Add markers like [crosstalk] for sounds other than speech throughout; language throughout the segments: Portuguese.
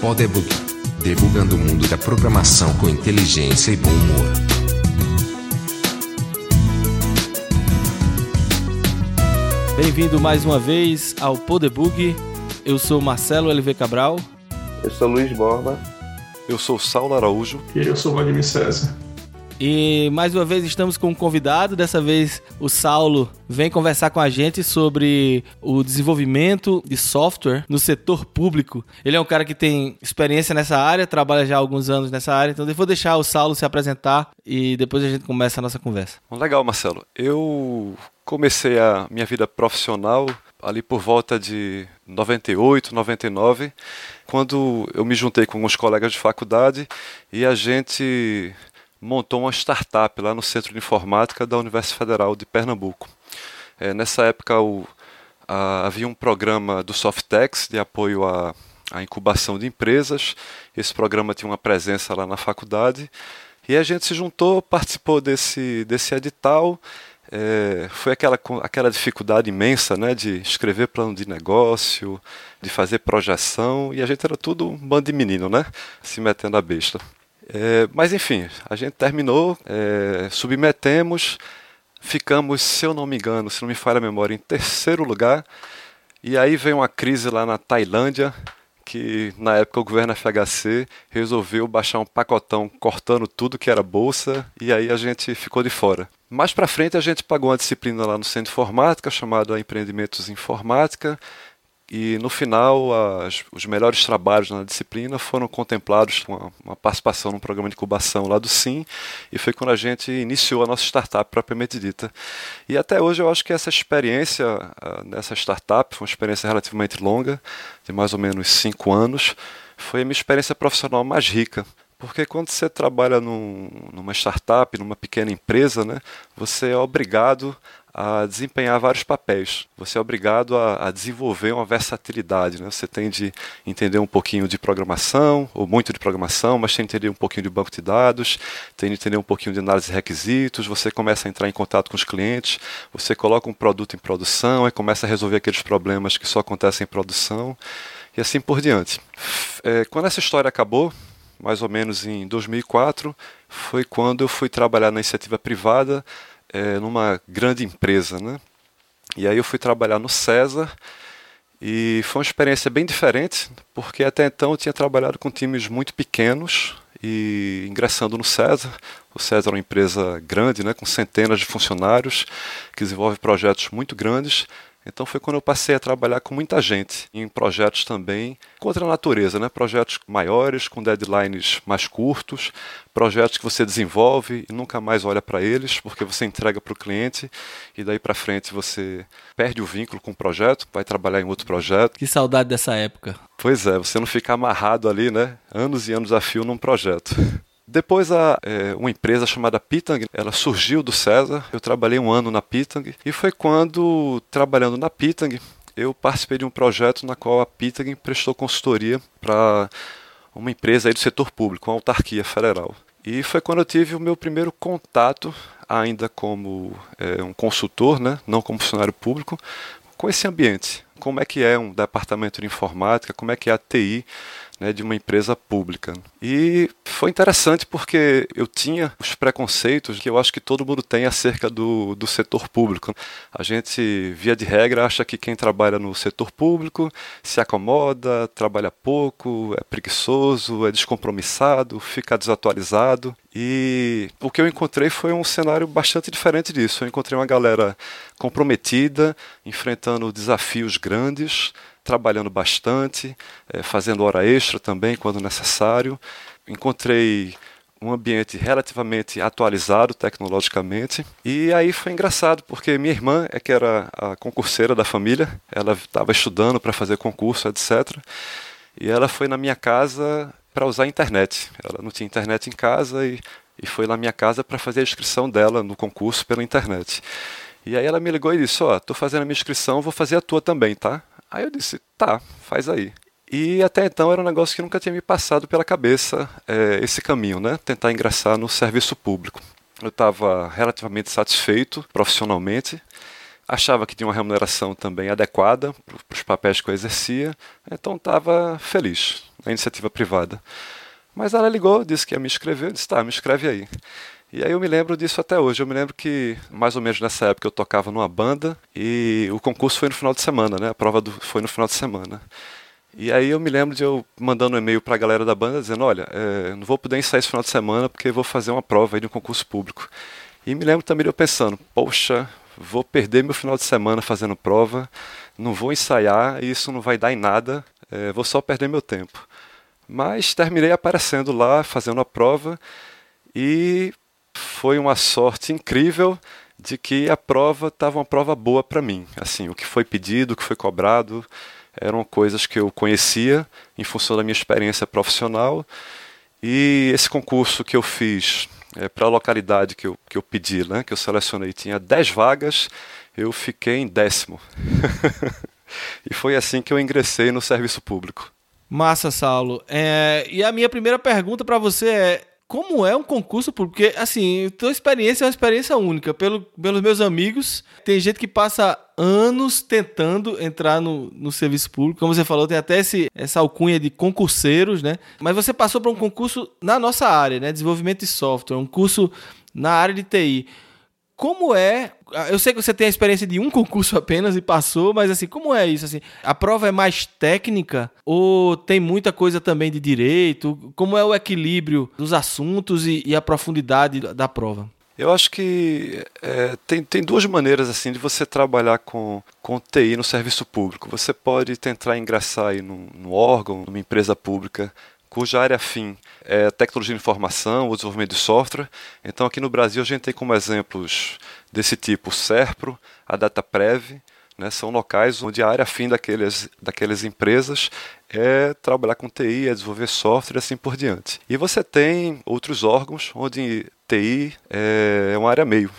Podebug, debugando o mundo da programação com inteligência e bom humor. Bem-vindo mais uma vez ao Podebug. Eu sou Marcelo LV Cabral. Eu sou Luiz Borba. Eu sou Saulo Araújo. E eu sou Vladimir César. E mais uma vez estamos com um convidado. Dessa vez o Saulo vem conversar com a gente sobre o desenvolvimento de software no setor público. Ele é um cara que tem experiência nessa área, trabalha já há alguns anos nessa área. Então eu vou deixar o Saulo se apresentar e depois a gente começa a nossa conversa. Legal, Marcelo. Eu comecei a minha vida profissional ali por volta de 98, 99, quando eu me juntei com alguns colegas de faculdade e a gente montou uma startup lá no Centro de Informática da Universidade Federal de Pernambuco. É, nessa época o, a, havia um programa do Softex de apoio à, à incubação de empresas. Esse programa tinha uma presença lá na faculdade e a gente se juntou, participou desse, desse edital. É, foi aquela, aquela dificuldade imensa né, de escrever plano de negócio, de fazer projeção, e a gente era tudo um bando de menino, né? Se metendo a besta. É, mas enfim, a gente terminou, é, submetemos, ficamos, se eu não me engano, se não me falha a memória, em terceiro lugar. E aí veio uma crise lá na Tailândia, que na época o governo FHC resolveu baixar um pacotão cortando tudo que era bolsa e aí a gente ficou de fora. Mais para frente a gente pagou uma disciplina lá no Centro Informática chamada Empreendimentos Informática e no final, as, os melhores trabalhos na disciplina foram contemplados com uma, uma, participação num programa de incubação lá do SIM, e foi quando a gente iniciou a nossa startup propriamente dita. E até hoje eu acho que essa experiência uh, nessa startup foi uma experiência relativamente longa, de mais ou menos cinco anos, foi a minha experiência profissional mais rica. Porque quando você trabalha num, numa startup, numa pequena empresa, né, você é obrigado a desempenhar vários papéis. Você é obrigado a, a, desenvolver uma versatilidade. Né? Você tem de entender um pouquinho de programação, ou muito de programação, mas tem de entender um pouquinho de banco de dados, tem de entender um pouquinho de análise de requisitos. Você começa a entrar em contato com os clientes, você coloca um produto em produção e começa a resolver aqueles problemas que só acontecem em produção, e assim por diante. É, quando essa história acabou, mais ou menos em 2004, foi quando eu fui trabalhar na iniciativa privada é, numa grande empresa, né? E aí eu fui trabalhar no César e foi uma experiência bem diferente, porque até então eu tinha trabalhado com times muito pequenos e ingressando no César. O César é uma empresa grande, né, com centenas de funcionários, que desenvolve projetos muito grandes. Então foi quando eu passei a trabalhar com muita gente em projetos também contra a natureza, né? projetos maiores, com deadlines mais curtos, projetos que você desenvolve e nunca mais olha para eles, porque você entrega para o cliente e daí para frente você perde o vínculo com o projeto, vai trabalhar em outro projeto. Que saudade dessa época. Pois é, você não fica amarrado ali, né? Anos e anos a fio num projeto. Depois a, é, uma empresa chamada Pitang, ela surgiu do César. Eu trabalhei um ano na Pitang e foi quando, trabalhando na Pitang, eu participei de um projeto na qual a Pitang prestou consultoria para uma empresa aí do setor público, uma autarquia federal. E foi quando eu tive o meu primeiro contato, ainda como é, um consultor, né, não como funcionário público, com esse ambiente. Como é que é um departamento de informática, como é que é a TI né, de uma empresa pública. E foi interessante porque eu tinha os preconceitos que eu acho que todo mundo tem acerca do, do setor público. A gente, via de regra, acha que quem trabalha no setor público se acomoda, trabalha pouco, é preguiçoso, é descompromissado, fica desatualizado. E o que eu encontrei foi um cenário bastante diferente disso. Eu encontrei uma galera comprometida, enfrentando desafios grandes, trabalhando bastante, é, fazendo hora extra também quando necessário. Encontrei um ambiente relativamente atualizado tecnologicamente. E aí foi engraçado, porque minha irmã é que era a concurseira da família, ela estava estudando para fazer concurso, etc. E ela foi na minha casa para usar a internet. Ela não tinha internet em casa e, e foi na minha casa para fazer a inscrição dela no concurso pela internet. E aí ela me ligou e disse: Ó, oh, tô fazendo a minha inscrição, vou fazer a tua também, tá? Aí eu disse, tá, faz aí. E até então era um negócio que nunca tinha me passado pela cabeça é, esse caminho, né? Tentar ingressar no serviço público. Eu estava relativamente satisfeito profissionalmente, achava que tinha uma remuneração também adequada para os papéis que eu exercia, então estava feliz na iniciativa privada. Mas ela ligou, disse que ia me inscrever, eu disse, tá, me inscreve aí. E aí eu me lembro disso até hoje. Eu me lembro que, mais ou menos nessa época, eu tocava numa banda e o concurso foi no final de semana, né? A prova do, foi no final de semana. E aí eu me lembro de eu mandando um e-mail para a galera da banda dizendo, olha, é, não vou poder ensaiar esse final de semana porque vou fazer uma prova aí de um concurso público. E me lembro também de eu pensando, poxa, vou perder meu final de semana fazendo prova, não vou ensaiar, isso não vai dar em nada, é, vou só perder meu tempo. Mas terminei aparecendo lá, fazendo a prova, e foi uma sorte incrível de que a prova estava uma prova boa para mim. Assim, o que foi pedido, o que foi cobrado, eram coisas que eu conhecia em função da minha experiência profissional. E esse concurso que eu fiz é, para a localidade que eu, que eu pedi, né, que eu selecionei, tinha 10 vagas, eu fiquei em décimo. [laughs] e foi assim que eu ingressei no serviço público. Massa, Saulo. É, e a minha primeira pergunta para você é: como é um concurso público? Porque, assim, tua experiência é uma experiência única. Pelo, pelos meus amigos, tem gente que passa anos tentando entrar no, no serviço público. Como você falou, tem até esse, essa alcunha de concurseiros, né? Mas você passou para um concurso na nossa área, né? Desenvolvimento de software, um curso na área de TI. Como é? Eu sei que você tem a experiência de um concurso apenas e passou, mas assim, como é isso? Assim, a prova é mais técnica ou tem muita coisa também de direito? Como é o equilíbrio dos assuntos e, e a profundidade da prova? Eu acho que é, tem, tem duas maneiras assim de você trabalhar com, com TI no serviço público. Você pode tentar ingressar aí num, num órgão, numa empresa pública cuja área fim é tecnologia de informação, o desenvolvimento de software. Então, aqui no Brasil, a gente tem como exemplos desse tipo o SERPRO, a DataPrev, né, são locais onde a área fim daqueles, daquelas empresas é trabalhar com TI, é desenvolver software e assim por diante. E você tem outros órgãos onde TI é uma área meio,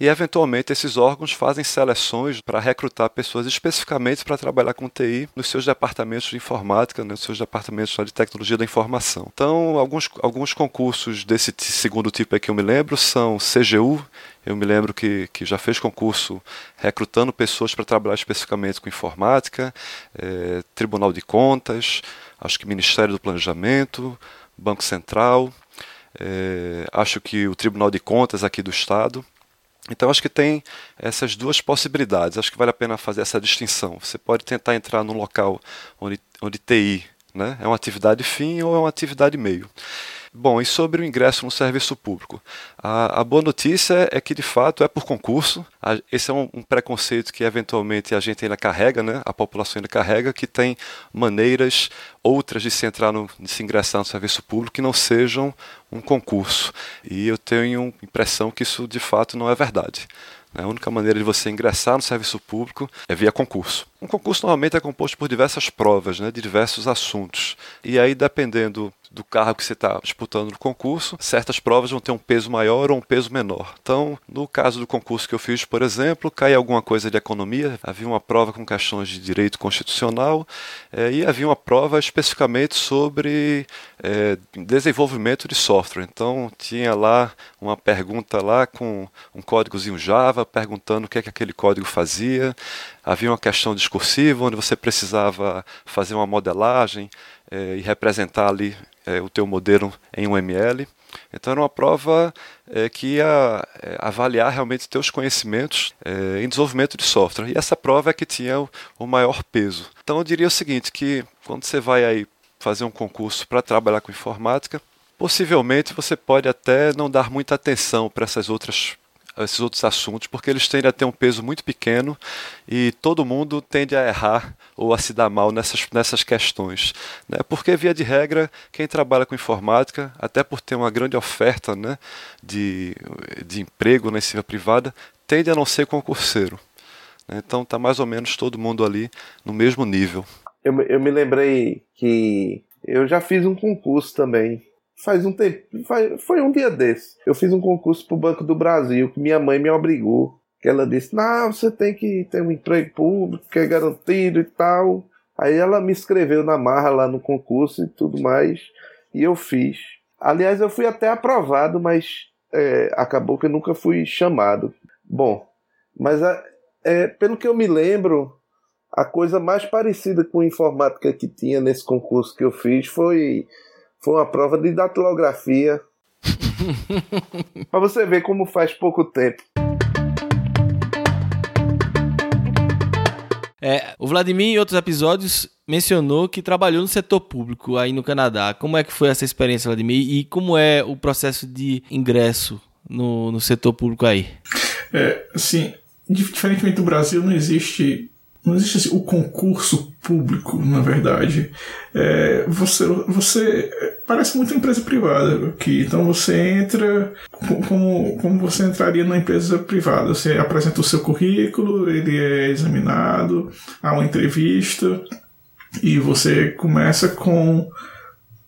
e eventualmente esses órgãos fazem seleções para recrutar pessoas especificamente para trabalhar com TI nos seus departamentos de informática, nos seus departamentos de tecnologia da informação. Então, alguns, alguns concursos desse segundo tipo aí que eu me lembro são CGU, eu me lembro que, que já fez concurso recrutando pessoas para trabalhar especificamente com informática, é, Tribunal de Contas, acho que Ministério do Planejamento, Banco Central, é, acho que o Tribunal de Contas aqui do Estado. Então, acho que tem essas duas possibilidades. Acho que vale a pena fazer essa distinção. Você pode tentar entrar num local onde, onde TI né, é uma atividade fim ou é uma atividade meio. Bom, e sobre o ingresso no serviço público? A, a boa notícia é que, de fato, é por concurso. A, esse é um, um, preconceito que, eventualmente, a gente ainda carrega, né? a população ainda carrega, que tem maneiras outras de se entrar no, de se ingressar no serviço público que não sejam um concurso. E eu tenho impressão que isso, de fato, não é verdade. A única maneira de você ingressar no serviço público é via concurso. Um concurso normalmente é composto por diversas provas, né, de diversos assuntos. E aí, dependendo do carro que você está disputando no concurso, certas provas vão ter um peso maior ou um peso menor. Então, no caso do concurso que eu fiz, por exemplo, cai alguma coisa de economia, havia uma prova com questões de direito constitucional é, e havia uma prova especificamente sobre é, desenvolvimento de software. Então, tinha lá uma pergunta lá com um códigozinho Java, perguntando o que é que aquele código fazia. Havia uma questão discursiva, onde você precisava fazer uma modelagem é, e representar ali é, o teu modelo em um ml. Então era uma prova é, que ia é, avaliar realmente teus conhecimentos é, em desenvolvimento de software. E essa prova é que tinha o, o maior peso. Então eu diria o seguinte, que quando você vai aí fazer um concurso para trabalhar com informática, possivelmente você pode até não dar muita atenção para essas outras esses outros assuntos, porque eles tendem a ter um peso muito pequeno e todo mundo tende a errar ou a se dar mal nessas, nessas questões. Né? Porque, via de regra, quem trabalha com informática, até por ter uma grande oferta né, de, de emprego na iniciativa privada, tende a não ser concurseiro. Né? Então está mais ou menos todo mundo ali no mesmo nível. Eu, eu me lembrei que eu já fiz um concurso também faz um tempo, foi um dia desse. Eu fiz um concurso pro Banco do Brasil que minha mãe me obrigou. Que ela disse: Não, você tem que ter um emprego público que é garantido e tal. Aí ela me inscreveu na marra lá no concurso e tudo mais. E eu fiz. Aliás, eu fui até aprovado, mas é, acabou que eu nunca fui chamado. Bom, mas a, é, pelo que eu me lembro, a coisa mais parecida com informática que tinha nesse concurso que eu fiz foi, foi uma prova de datilografia. [laughs] para você ver como faz pouco tempo. É, o Vladimir, em outros episódios, mencionou que trabalhou no setor público aí no Canadá. Como é que foi essa experiência, Vladimir? E como é o processo de ingresso no, no setor público aí? É, assim, diferentemente do Brasil, não existe não existe assim, o concurso público, na verdade. É, você, você parece muito empresa privada aqui. Então você entra como, como você entraria numa empresa privada. Você apresenta o seu currículo, ele é examinado, há uma entrevista e você começa com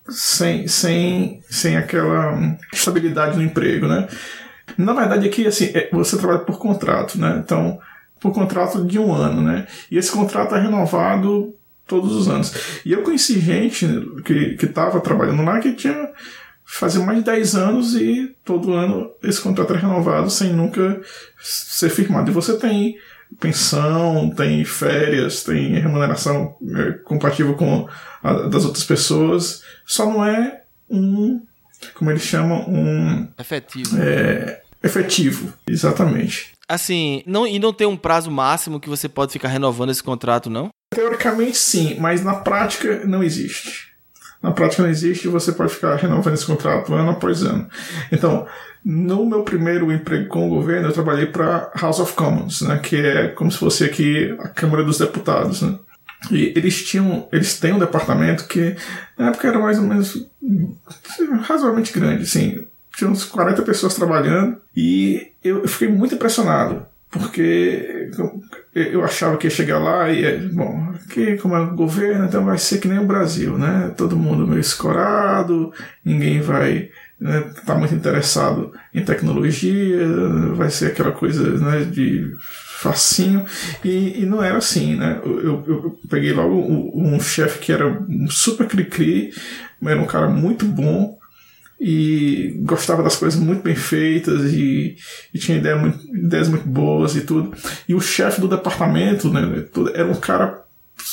sem, sem, sem aquela estabilidade no emprego, né? Na verdade aqui assim é, você trabalha por contrato, né? Então por contrato de um ano, né? E esse contrato é renovado todos os anos. E eu conheci gente que estava trabalhando lá que tinha fazia mais de 10 anos e todo ano esse contrato é renovado sem nunca ser firmado. E você tem pensão, tem férias, tem remuneração é, compatível com a das outras pessoas, só não é um, como eles chamam, um... Efetivo. É, efetivo, exatamente. Assim, não, e não tem um prazo máximo que você pode ficar renovando esse contrato, não? Teoricamente sim, mas na prática não existe. Na prática não existe e você pode ficar renovando esse contrato ano após ano. Então, no meu primeiro emprego com o governo, eu trabalhei para House of Commons, né, que é como se fosse aqui a Câmara dos Deputados, né? E eles tinham, eles têm um departamento que na época era mais ou menos razoavelmente grande, assim, tinha uns 40 pessoas trabalhando e eu fiquei muito impressionado porque eu achava que ia chegar lá e, bom, aqui como é o governo, então vai ser que nem o Brasil, né? Todo mundo meio escorado, ninguém vai né, tá muito interessado em tecnologia, vai ser aquela coisa né, de facinho, e, e não era assim, né? Eu, eu, peguei logo um, um chefe que era super cri-cri, era um cara muito bom, e gostava das coisas muito bem feitas e, e tinha ideia muito, ideias muito boas e tudo. E o chefe do departamento né, era um cara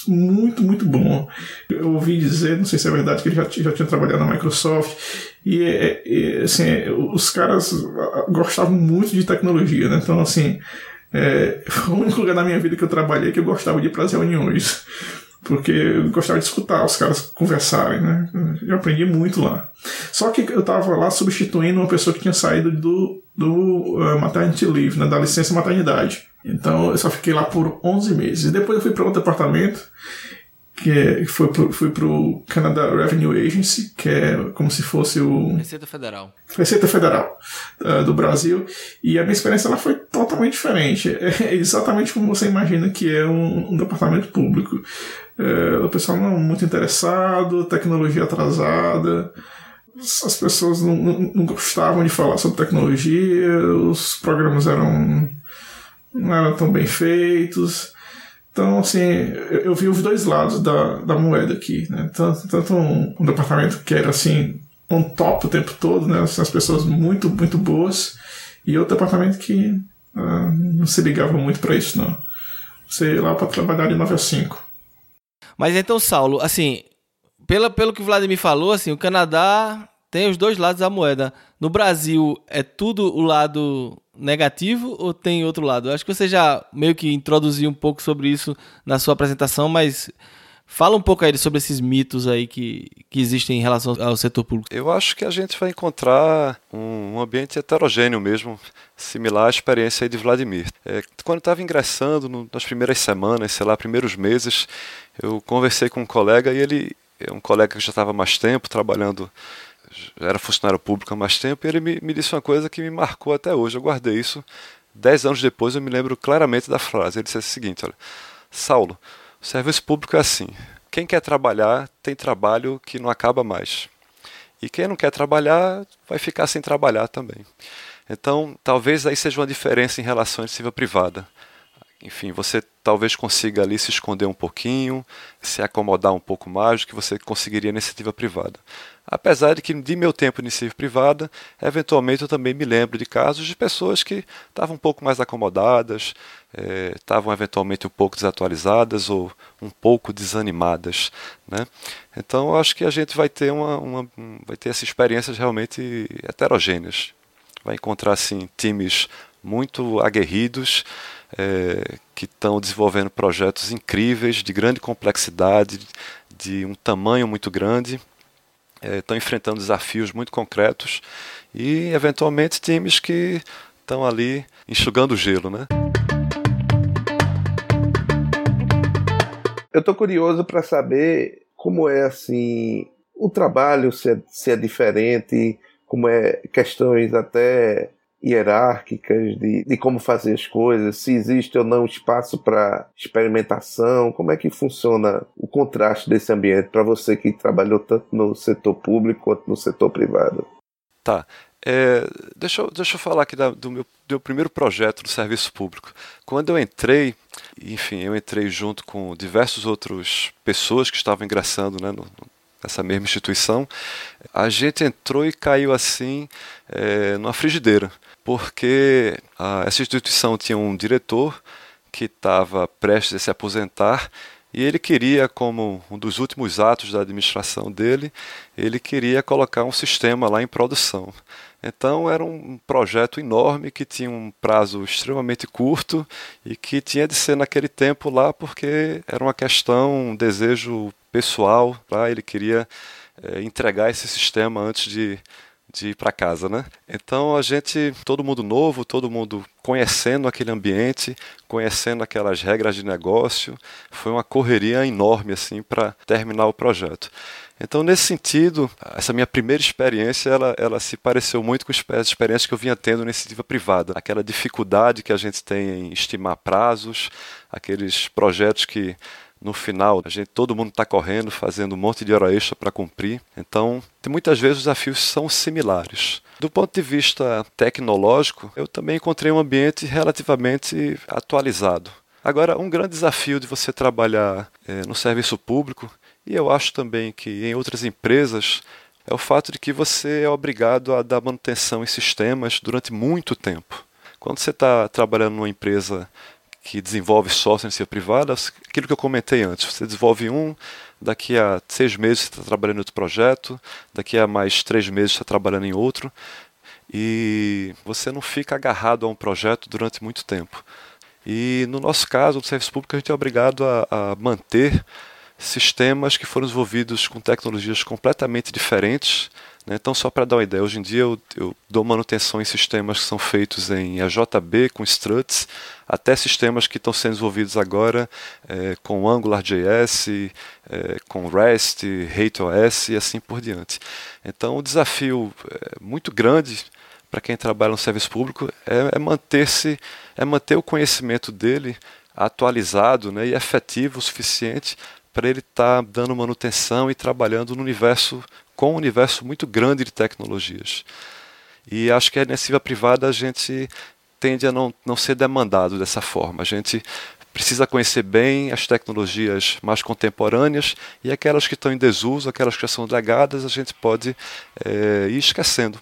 muito, muito bom. Eu ouvi dizer, não sei se é verdade, que ele já, já tinha trabalhado na Microsoft e, e assim, os caras gostavam muito de tecnologia, né? Então, assim, é, foi [laughs] o único lugar na minha vida que eu trabalhei que eu gostava de ir para as reuniões porque eu gostava de escutar os caras conversarem, né? Eu aprendi muito lá. Só que eu estava lá substituindo uma pessoa que tinha saído do, do uh, maternity leave, né? da licença maternidade. Então eu só fiquei lá por 11 meses. Depois eu fui para outro departamento, que foi pro, fui para o Canada Revenue Agency, que é como se fosse o... Receita Federal. Receita Federal uh, do Brasil. E a minha experiência lá foi totalmente diferente. É exatamente como você imagina que é um, um departamento público. É, o pessoal não muito interessado, tecnologia atrasada, as pessoas não, não, não, gostavam de falar sobre tecnologia, os programas eram não eram tão bem feitos. Então, assim, eu, eu vi os dois lados da, da moeda aqui, né? Tanto, tanto um, um departamento que era, assim, um top o tempo todo, né? As pessoas muito, muito boas, e outro departamento que uh, não se ligava muito para isso, não. Ia lá para trabalhar de 9 a 5. Mas então, Saulo, assim, pela, pelo que o Vladimir falou, assim, o Canadá tem os dois lados da moeda. No Brasil, é tudo o lado negativo ou tem outro lado? Acho que você já meio que introduziu um pouco sobre isso na sua apresentação, mas fala um pouco aí sobre esses mitos aí que, que existem em relação ao setor público. Eu acho que a gente vai encontrar um, um ambiente heterogêneo mesmo, similar à experiência aí de Vladimir. É, quando estava ingressando, no, nas primeiras semanas, sei lá, primeiros meses, eu conversei com um colega e ele é um colega que já estava mais tempo trabalhando, era funcionário público há mais tempo, e ele me, me disse uma coisa que me marcou até hoje. Eu guardei isso. Dez anos depois eu me lembro claramente da frase. Ele disse o seguinte: olha, Saulo, o serviço público é assim. Quem quer trabalhar tem trabalho que não acaba mais. E quem não quer trabalhar vai ficar sem trabalhar também. Então, talvez aí seja uma diferença em relação à iniciativa privada enfim, você talvez consiga ali se esconder um pouquinho, se acomodar um pouco mais do que você conseguiria na iniciativa privada. Apesar de que, de meu tempo de iniciativa privada, eventualmente eu também me lembro de casos de pessoas que estavam um pouco mais acomodadas, eh, estavam eventualmente um pouco desatualizadas ou um pouco desanimadas. Né? Então, eu acho que a gente vai ter, uma, uma, vai ter essas experiências realmente heterogêneas. Vai encontrar assim, times muito aguerridos, é, que estão desenvolvendo projetos incríveis, de grande complexidade, de um tamanho muito grande, é, estão enfrentando desafios muito concretos e, eventualmente, times que estão ali enxugando o gelo, né? Eu estou curioso para saber como é assim o trabalho, se é, se é diferente, como é questões até hierárquicas de, de como fazer as coisas, se existe ou não espaço para experimentação, como é que funciona o contraste desse ambiente para você que trabalhou tanto no setor público quanto no setor privado? Tá. É, deixa, eu, deixa eu falar aqui da, do, meu, meu primeiro projeto do serviço público. Quando eu entrei, enfim, eu entrei junto com diversas outras pessoas que estavam ingressando né, no, nessa mesma instituição, a gente entrou e caiu assim é, numa frigideira porque a, essa instituição tinha um diretor que estava prestes a se aposentar e ele queria, como um dos últimos atos da administração dele, ele queria colocar um sistema lá em produção. Então era um projeto enorme que tinha um prazo extremamente curto e que tinha de ser naquele tempo lá porque era uma questão, um desejo pessoal. Tá? Ele queria é, entregar esse sistema antes de de ir para casa, né? Então a gente, todo mundo novo, todo mundo conhecendo aquele ambiente, conhecendo aquelas regras de negócio, foi uma correria enorme assim para terminar o projeto. Então, nesse sentido, essa minha primeira experiência, ela, ela se pareceu muito com as experiências que eu vinha tendo na iniciativa privada. Aquela dificuldade que a gente tem em estimar prazos, aqueles projetos que no final, a gente, todo mundo está correndo, fazendo um monte de hora extra para cumprir. Então, muitas vezes os desafios são similares. Do ponto de vista tecnológico, eu também encontrei um ambiente relativamente atualizado. Agora, um grande desafio de você trabalhar é, no serviço público, e eu acho também que em outras empresas, é o fato de que você é obrigado a dar manutenção em sistemas durante muito tempo. Quando você está trabalhando numa empresa que desenvolve software em si privada, aquilo que eu comentei antes. Você desenvolve um, daqui a seis meses você está trabalhando em outro projeto, daqui a mais três meses você está trabalhando em outro, e você não fica agarrado a um projeto durante muito tempo. E no nosso caso, no serviço público, a gente é obrigado a, a manter sistemas que foram desenvolvidos com tecnologias completamente diferentes? Então, só para dar uma ideia, hoje em dia eu, eu, dou manutenção em sistemas que são feitos em AJB com struts, até sistemas que estão sendo desenvolvidos agora é, com AngularJS, é, com REST, RateOS e assim por diante. Então, o desafio é muito grande para quem trabalha no serviço público é, é manter-se, é manter o conhecimento dele atualizado né, e efetivo o suficiente para ele estar tá dando manutenção e trabalhando no universo com um universo muito grande de tecnologias. E acho que a iniciativa privada a gente tende a não, não ser demandado dessa forma. A gente precisa conhecer bem as tecnologias mais contemporâneas e aquelas que estão em desuso, aquelas que já são legadas, a gente pode é, ir esquecendo.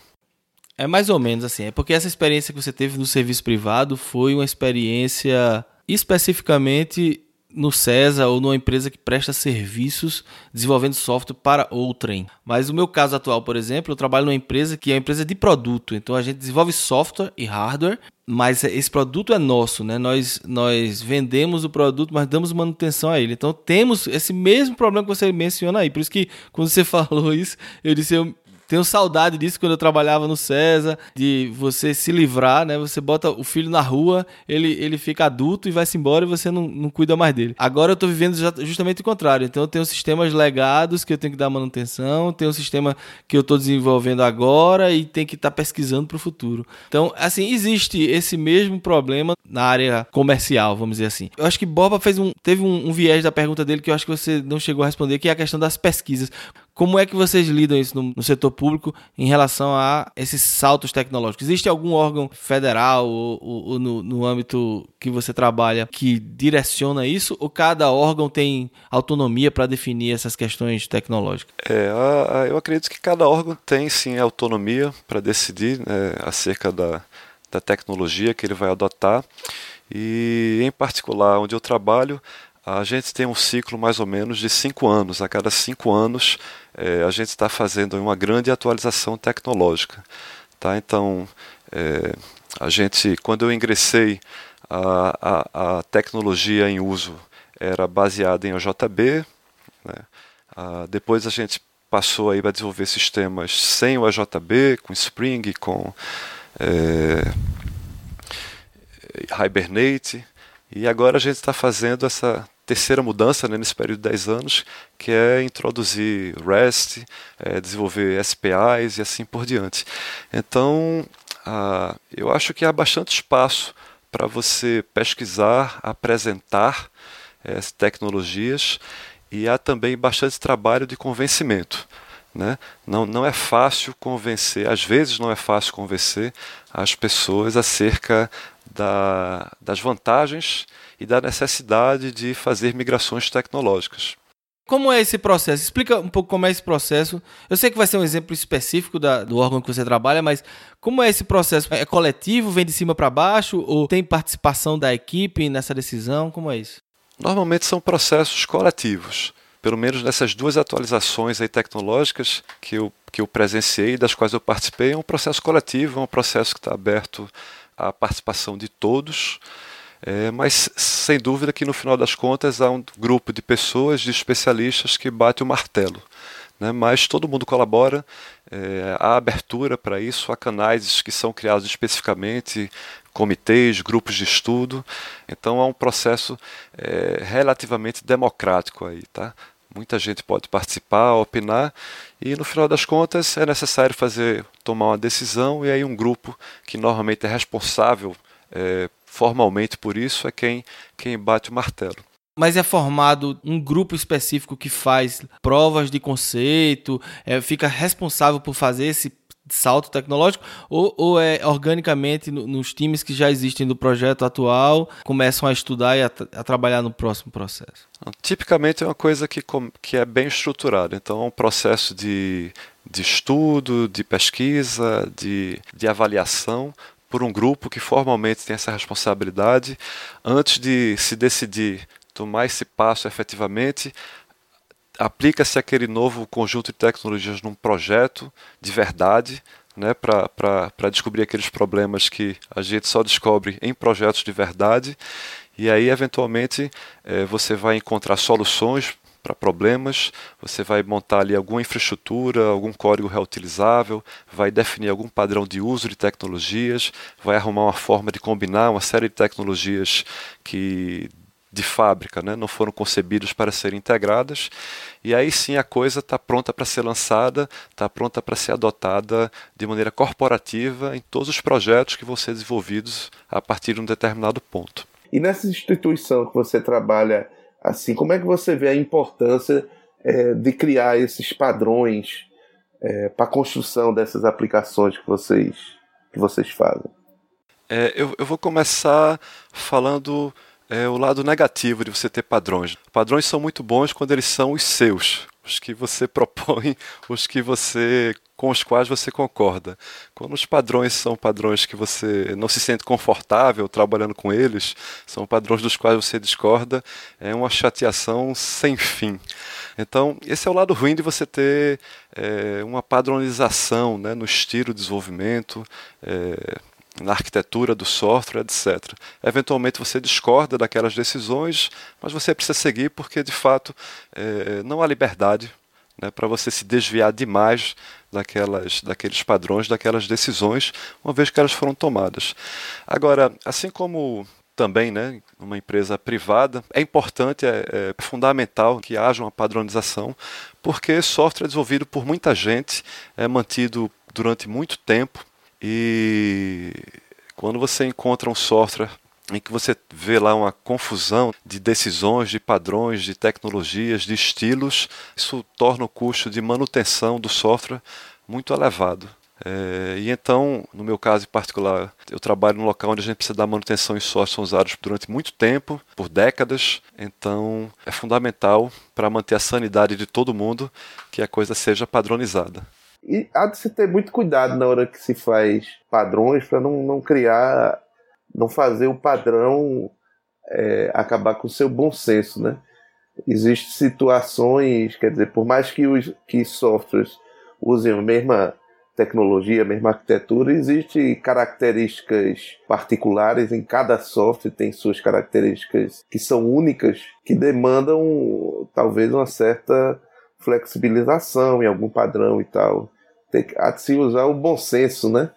É mais ou menos assim, é porque essa experiência que você teve no serviço privado foi uma experiência especificamente no César ou numa empresa que presta serviços desenvolvendo software para outrem. Mas o meu caso atual, por exemplo, eu trabalho numa empresa que é uma empresa de produto. Então a gente desenvolve software e hardware, mas esse produto é nosso, né? Nós, nós vendemos o produto, mas damos manutenção a ele. Então temos esse mesmo problema que você menciona aí. Por isso que quando você [laughs] falou isso, eu disse, eu, tenho saudade disso quando eu trabalhava no César, de você se livrar, né? Você bota o filho na rua, ele, ele fica adulto e vai-se embora e você não, não cuida mais dele. Agora eu tô vivendo justamente o contrário. Então eu tenho sistemas legados que eu tenho que dar manutenção, tenho um sistema que eu tô desenvolvendo agora e tem que estar tá pesquisando para o futuro. Então, assim, existe esse mesmo problema na área comercial, vamos dizer assim. Eu acho que Boba fez um, teve um, um viés da pergunta dele que eu acho que você não chegou a responder, que é a questão das pesquisas. Como é que vocês lidam isso no, no setor público em relação a esses saltos tecnológicos? Existe algum órgão federal ou, ou, ou no, no âmbito que você trabalha que direciona isso? Ou cada órgão tem autonomia para definir essas questões tecnológicas? É, a, a, eu acredito que cada órgão tem sim autonomia para decidir né, acerca da, da tecnologia que ele vai adotar. E, em particular, onde eu trabalho, a gente tem um ciclo mais ou menos de cinco anos. A cada cinco anos, é, a gente está fazendo uma grande atualização tecnológica. Tá? Então, é, a gente, quando eu ingressei, a, a, a, tecnologia em uso era baseada em OJB. Né? Ah, depois a gente passou aí a desenvolver sistemas sem o OJB, com Spring, com é, Hibernate. E agora a gente está fazendo essa terceira mudança né, nesse período de 10 anos, que é introduzir REST, é, desenvolver SPIs e assim por diante. Então, ah, eu acho que há bastante espaço para você pesquisar, apresentar é, tecnologias e há também bastante trabalho de convencimento. Né? Não, não é fácil convencer, às vezes não é fácil convencer as pessoas acerca da, das vantagens e da necessidade de fazer migrações tecnológicas. Como é esse processo? Explica um pouco como é esse processo. Eu sei que vai ser um exemplo específico da, do órgão que você trabalha, mas como é esse processo? É coletivo, vem de cima para baixo, ou tem participação da equipe nessa decisão? Como é isso? Normalmente são processos coletivos. Pelo menos nessas duas atualizações aí tecnológicas que eu, que eu presenciei, das quais eu participei, é um processo coletivo, é um processo que está aberto à participação de todos. É, mas sem dúvida que no final das contas há um grupo de pessoas, de especialistas que bate o martelo. Né? Mas todo mundo colabora, é, há abertura para isso, há canais que são criados especificamente, comitês, grupos de estudo. Então há um processo é, relativamente democrático aí, tá? Muita gente pode participar, opinar e no final das contas é necessário fazer tomar uma decisão e aí um grupo que normalmente é responsável é, formalmente por isso é quem, quem bate o martelo. Mas é formado um grupo específico que faz provas de conceito, é, fica responsável por fazer esse salto tecnológico, ou, ou é organicamente no, nos times que já existem do projeto atual, começam a estudar e a, a trabalhar no próximo processo? Tipicamente é uma coisa que, que é bem estruturada, então é um processo de, de estudo, de pesquisa, de, de avaliação, por um grupo que formalmente tem essa responsabilidade. Antes de se decidir tomar esse passo efetivamente, aplica-se aquele novo conjunto de tecnologias num projeto de verdade, né, para descobrir aqueles problemas que a gente só descobre em projetos de verdade. E aí, eventualmente, eh, você vai encontrar soluções para problemas, você vai montar ali alguma infraestrutura, algum código reutilizável, vai definir algum padrão de uso de tecnologias, vai arrumar uma forma de combinar uma série de tecnologias que de fábrica, né, não foram concebidos para serem integradas, e aí sim a coisa está pronta para ser lançada, está pronta para ser adotada de maneira corporativa em todos os projetos que vão ser desenvolvidos a partir de um determinado ponto. E nessa instituição que você trabalha, assim, como é que você vê a importância é, de criar esses padrões é, para a construção dessas aplicações que vocês, que vocês fazem? É, eu, eu vou começar falando é o lado negativo de você ter padrões. Padrões são muito bons quando eles são os seus, os que você [laughs] propõe, os que você com os quais você concorda. Quando os padrões são padrões que você não se sente confortável trabalhando com eles, são padrões dos quais você discorda, é uma chateação sem fim. Então, esse é o lado ruim de você ter é, uma padronização né, no estilo de desenvolvimento. É, na arquitetura do software, etc. Eventualmente você discorda daquelas decisões, mas você precisa seguir porque, de fato, é, não há liberdade né, para você se desviar demais daquelas, daqueles padrões, daquelas decisões, uma vez que elas foram tomadas. Agora, assim como também, né, uma empresa privada, é importante, é, é, fundamental que haja uma padronização, porque software é desenvolvido por muita gente, é mantido durante muito tempo, e quando você encontra um software em que você vê lá uma confusão de decisões, de padrões, de tecnologias, de estilos. Isso torna o custo de manutenção do software muito elevado. É, e então, no meu caso em particular, eu trabalho num local onde a gente precisa dar manutenção em softwares usados durante muito tempo, por décadas. Então, é fundamental para manter a sanidade de todo mundo que a coisa seja padronizada. E há de se ter muito cuidado na hora que se faz padrões para não, não criar, não fazer o padrão é, acabar com o seu bom senso, né? Existem situações, quer dizer, por mais que os que softwares usem a mesma tecnologia, a mesma arquitetura, existem características particulares em cada software, tem suas características que são únicas, que demandam talvez uma certa flexibilização em algum padrão e tal. Tem que há de se usar o bom senso, né?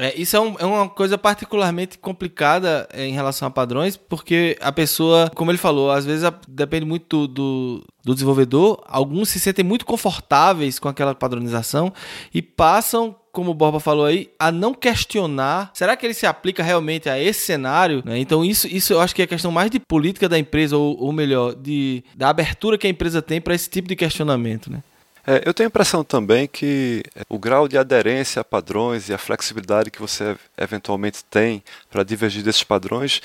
É, isso é, um, é, uma coisa particularmente complicada é, em relação a padrões, porque a pessoa, como ele falou, às vezes a, depende muito do, do desenvolvedor. Alguns se sentem muito confortáveis com aquela padronização e passam como o Borba falou aí, a não questionar, será que ele se aplica realmente a esse cenário? Né? Então isso, isso eu acho que é questão mais de política da empresa, ou, ou melhor, de, da abertura que a empresa tem para esse tipo de questionamento. Né? É, eu tenho a impressão também que o grau de aderência a padrões e a flexibilidade que você eventualmente tem para divergir desses padrões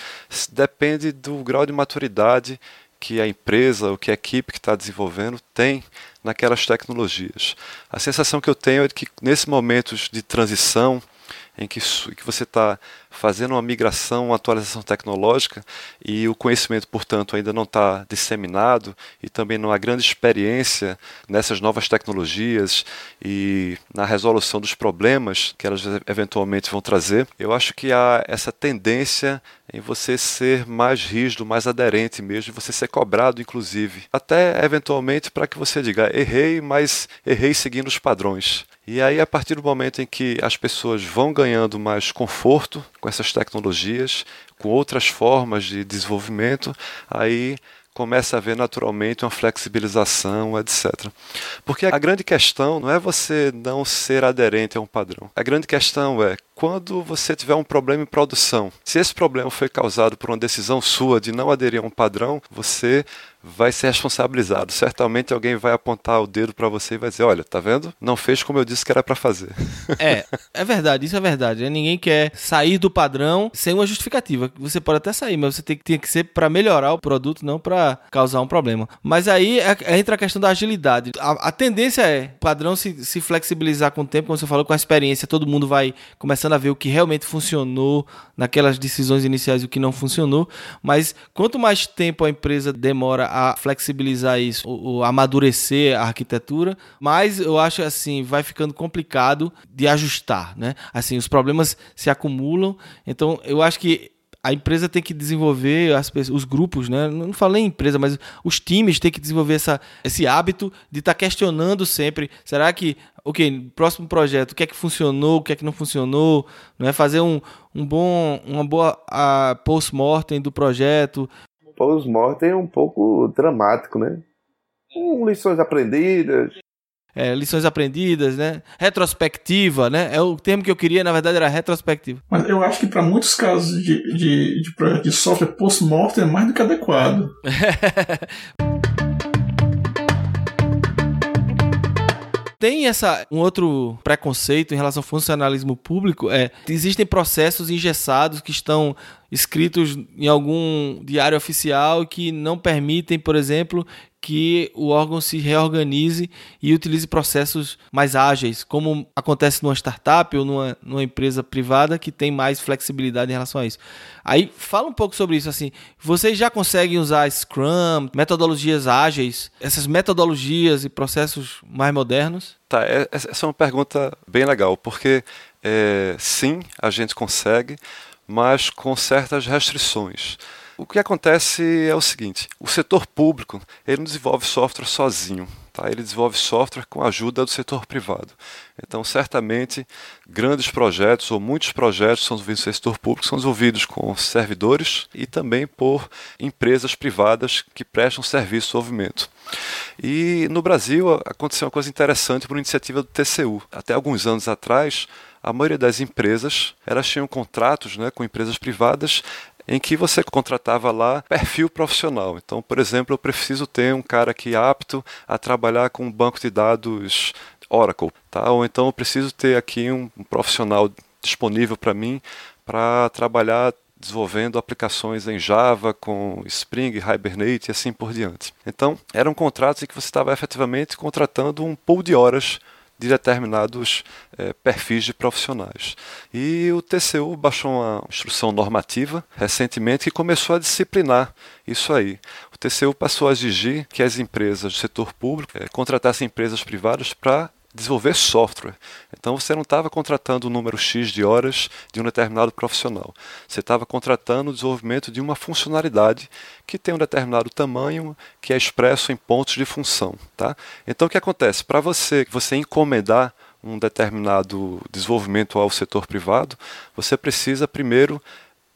depende do grau de maturidade que a empresa ou que a equipe que está desenvolvendo tem naquelas tecnologias. A sensação que eu tenho é que nesses momentos de transição em que, que você está fazendo uma migração, uma atualização tecnológica e o conhecimento, portanto, ainda não está disseminado e também não há grande experiência nessas novas tecnologias e na resolução dos problemas que elas eventualmente vão trazer, eu acho que há essa tendência em você ser mais rígido, mais aderente mesmo, você ser cobrado, inclusive, até eventualmente para que você diga errei, mas errei seguindo os padrões. E aí, a partir do momento em que as pessoas vão ganhando mais conforto com essas tecnologias, com outras formas de desenvolvimento, aí começa a haver naturalmente uma flexibilização, etc. Porque a grande questão não é você não ser aderente a um padrão. A grande questão é quando você tiver um problema em produção. Se esse problema foi causado por uma decisão sua de não aderir a um padrão, você vai ser responsabilizado. Certamente alguém vai apontar o dedo para você e vai dizer: Olha, tá vendo? Não fez como eu disse que era para fazer. [laughs] É, é verdade, isso é verdade. Né? Ninguém quer sair do padrão sem uma justificativa. Você pode até sair, mas você tem, tem que ser para melhorar o produto, não para causar um problema. Mas aí é, é, entra a questão da agilidade. A, a tendência é o padrão se, se flexibilizar com o tempo, como você falou, com a experiência, todo mundo vai começando a ver o que realmente funcionou naquelas decisões iniciais e o que não funcionou. Mas quanto mais tempo a empresa demora a flexibilizar isso, o, o amadurecer a arquitetura, mas eu acho assim, vai ficando complicado de ajustar, né? Assim, os problemas se acumulam, então eu acho que a empresa tem que desenvolver as, os grupos, né? Não falei empresa, mas os times têm que desenvolver essa, esse hábito de estar tá questionando sempre. Será que, ok, próximo projeto, o que é que funcionou, o que é que não funcionou? Não é fazer um, um bom, uma boa post-mortem do projeto, post-mortem é um pouco dramático, né? Com lições aprendidas. É, lições aprendidas, né? Retrospectiva, né? É o termo que eu queria, na verdade, era retrospectiva. Mas eu acho que para muitos casos de, de, de, de software post-mortem é mais do que adequado. [laughs] tem essa um outro preconceito em relação ao funcionalismo público é existem processos engessados que estão escritos em algum diário oficial que não permitem, por exemplo, que o órgão se reorganize e utilize processos mais ágeis, como acontece numa startup ou numa, numa empresa privada que tem mais flexibilidade em relação a isso. Aí fala um pouco sobre isso assim. Vocês já conseguem usar Scrum, metodologias ágeis, essas metodologias e processos mais modernos? Tá, é, essa é uma pergunta bem legal, porque é, sim, a gente consegue, mas com certas restrições. O que acontece é o seguinte: o setor público ele não desenvolve software sozinho, tá? ele desenvolve software com a ajuda do setor privado. Então, certamente, grandes projetos ou muitos projetos são desenvolvidos no setor público são desenvolvidos com servidores e também por empresas privadas que prestam serviço de desenvolvimento. E no Brasil aconteceu uma coisa interessante por iniciativa do TCU. Até alguns anos atrás, a maioria das empresas elas tinham contratos né, com empresas privadas em que você contratava lá perfil profissional. Então, por exemplo, eu preciso ter um cara que é apto a trabalhar com um banco de dados Oracle, tá? Ou então eu preciso ter aqui um, profissional disponível para mim para trabalhar desenvolvendo aplicações em Java com Spring, Hibernate e assim por diante. Então, eram contratos em que você estava efetivamente contratando um pool de horas de determinados é, perfis de profissionais. E o TCU baixou uma instrução normativa recentemente que começou a disciplinar isso aí. O TCU passou a exigir que as empresas do setor público é, contratassem empresas privadas para desenvolver software. Então você não estava contratando um número X de horas de um determinado profissional. Você estava contratando o desenvolvimento de uma funcionalidade que tem um determinado tamanho que é expresso em pontos de função. Tá? Então o que acontece? Para você, você encomendar um determinado desenvolvimento ao setor privado, você precisa primeiro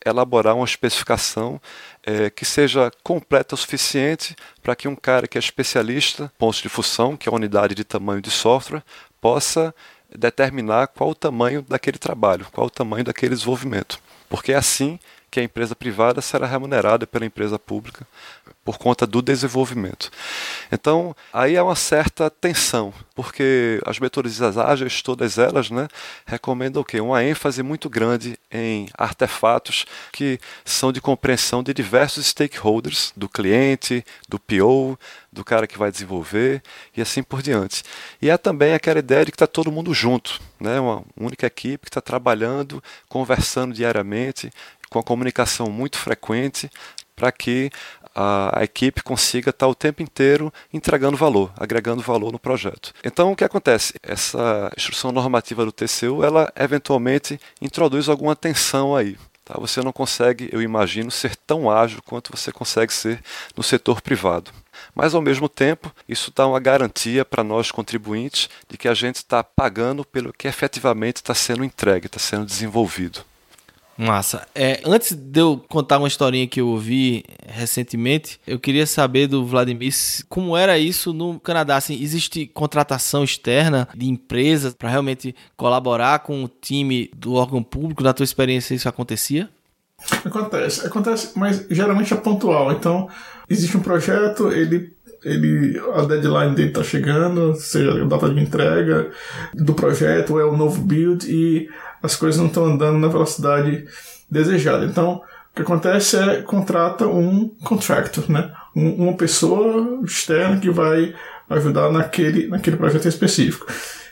elaborar uma especificação é, que seja completa o suficiente para que um cara que é especialista, pontos de função, que é a unidade de tamanho de software, possa determinar qual o tamanho daquele trabalho, qual o tamanho daquele desenvolvimento. Porque é assim que a empresa privada será remunerada pela empresa pública por conta do desenvolvimento. Então, aí há uma certa tensão, porque as metodologias ágeis, todas elas, né, recomendam o quê? Uma ênfase muito grande em artefatos que são de compreensão de diversos stakeholders, do cliente, do PO, do cara que vai desenvolver e assim por diante. E há também aquela ideia de que está todo mundo junto, né? uma única equipe que está trabalhando, conversando diariamente, com a comunicação muito frequente, para que a, equipe consiga estar o tempo inteiro entregando valor, agregando valor no projeto. Então, o que acontece? Essa instrução normativa do TCU, ela eventualmente introduz alguma tensão aí. Tá? Você não consegue, eu imagino, ser tão ágil quanto você consegue ser no setor privado. Mas, ao mesmo tempo, isso dá uma garantia para nós contribuintes de que a gente está pagando pelo que efetivamente está sendo entregue, está sendo desenvolvido. Massa. É, antes de eu contar uma historinha que eu ouvi recentemente, eu queria saber do Vladimir como era isso no Canadá. Assim, existe contratação externa de empresas para realmente colaborar com o time do órgão público? Na tua experiência, isso acontecia? Acontece, acontece, mas geralmente é pontual. Então, existe um projeto, ele ele a deadline dele está chegando, seja a data de entrega do projeto, ou é o novo build, e as coisas não estão andando na velocidade desejada. Então, o que acontece é contrata um contractor, né? Um, uma pessoa externa que vai ajudar naquele, naquele projeto específico.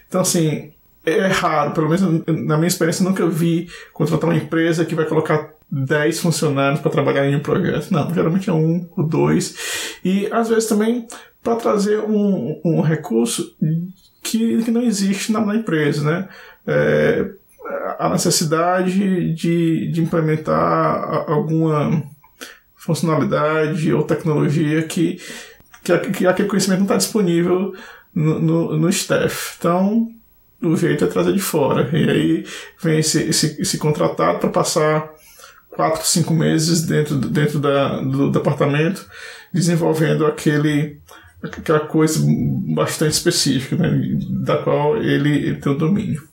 Então, assim, é raro, pelo menos na minha experiência, nunca vi contratar uma empresa que vai colocar 10 funcionários para trabalhar em um projeto. Não, geralmente é um ou dois. E às vezes também para trazer um, um recurso que, que não existe na, na empresa, né? É, a necessidade de, de implementar alguma funcionalidade ou tecnologia que, que, que aquele conhecimento não está disponível no, no, no staff. Então, o jeito é trazer de fora. E aí vem esse, esse, esse contratado para passar quatro, cinco meses dentro, dentro da, do departamento desenvolvendo aquele aquela coisa bastante específica, né, da qual ele, ele tem o domínio.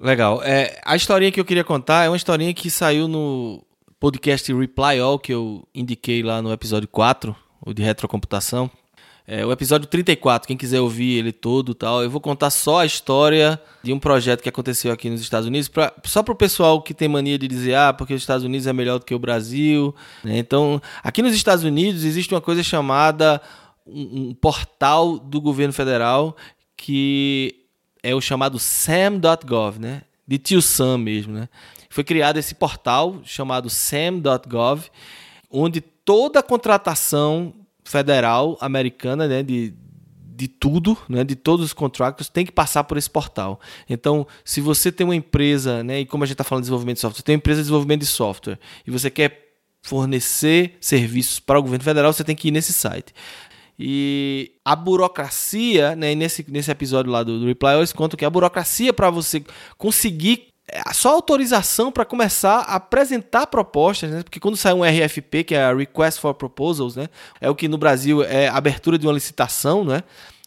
Legal. É, a historinha que eu queria contar é uma historinha que saiu no podcast Reply All, que eu indiquei lá no episódio 4, o de retrocomputação. É, o episódio 34, quem quiser ouvir ele todo tal, eu vou contar só a história de um projeto que aconteceu aqui nos Estados Unidos, pra, só para o pessoal que tem mania de dizer, ah, porque os Estados Unidos é melhor do que o Brasil. Né? Então, aqui nos Estados Unidos existe uma coisa chamada um, um portal do governo federal que é o chamado sam.gov, né? De tio Sam mesmo, né? Foi criado esse portal chamado sam.gov, onde toda a contratação federal americana, né, de, de tudo, né, de todos os contratos, tem que passar por esse portal. Então, se você tem uma empresa, né, e como a gente está falando de desenvolvimento de software, tem uma empresa de desenvolvimento de software e você quer fornecer serviços para o governo federal, você tem que ir nesse site. E a burocracia, né, nesse, nesse episódio lá do, do Reply, eles contam que a burocracia para você conseguir só autorização para começar a apresentar propostas, né? Porque quando sai um RFP, que é a Request for Proposals, né? É o que no Brasil é abertura de uma licitação, né?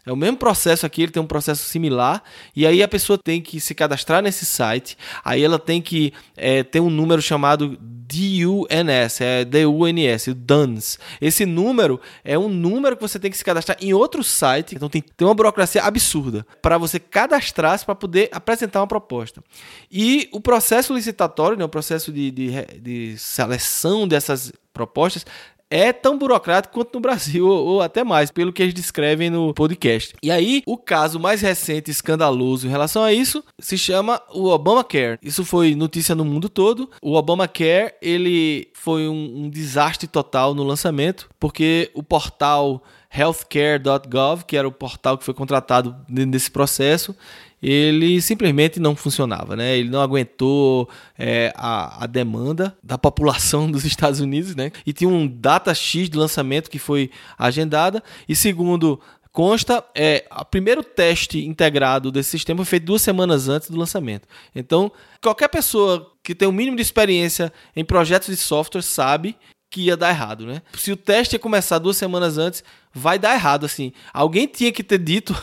É o mesmo processo aqui, ele tem um processo similar, e aí a pessoa tem que se cadastrar nesse site, aí ela tem que é, ter um número chamado DUNS, é D-U-N-S, DUNS. Esse número é um número que você tem que se cadastrar em outro site, então tem, tem uma burocracia absurda para você cadastrar-se para poder apresentar uma proposta. E o processo licitatório, né, o processo de, de, de seleção dessas propostas é tão burocrático quanto no Brasil, ou, até mais, pelo que eles descrevem no podcast. E aí, o caso mais recente escandaloso em relação a isso se chama o Obamacare. Isso foi notícia no mundo todo. O Obamacare, ele foi um, um desastre total no lançamento, porque o portal healthcare.gov, que era o portal que foi contratado nesse processo, ele simplesmente não funcionava, né? Ele não aguentou é, a, a, demanda da população dos [laughs] Estados Unidos, né? E tinha um data X de lançamento que foi agendada. E segundo consta, é, o primeiro teste integrado desse sistema foi feito duas semanas antes do lançamento. Então, qualquer pessoa que tem o um mínimo de experiência em projetos de software sabe que ia dar errado, né? Se o teste ia começar duas semanas antes, vai dar errado, assim. Alguém tinha que ter dito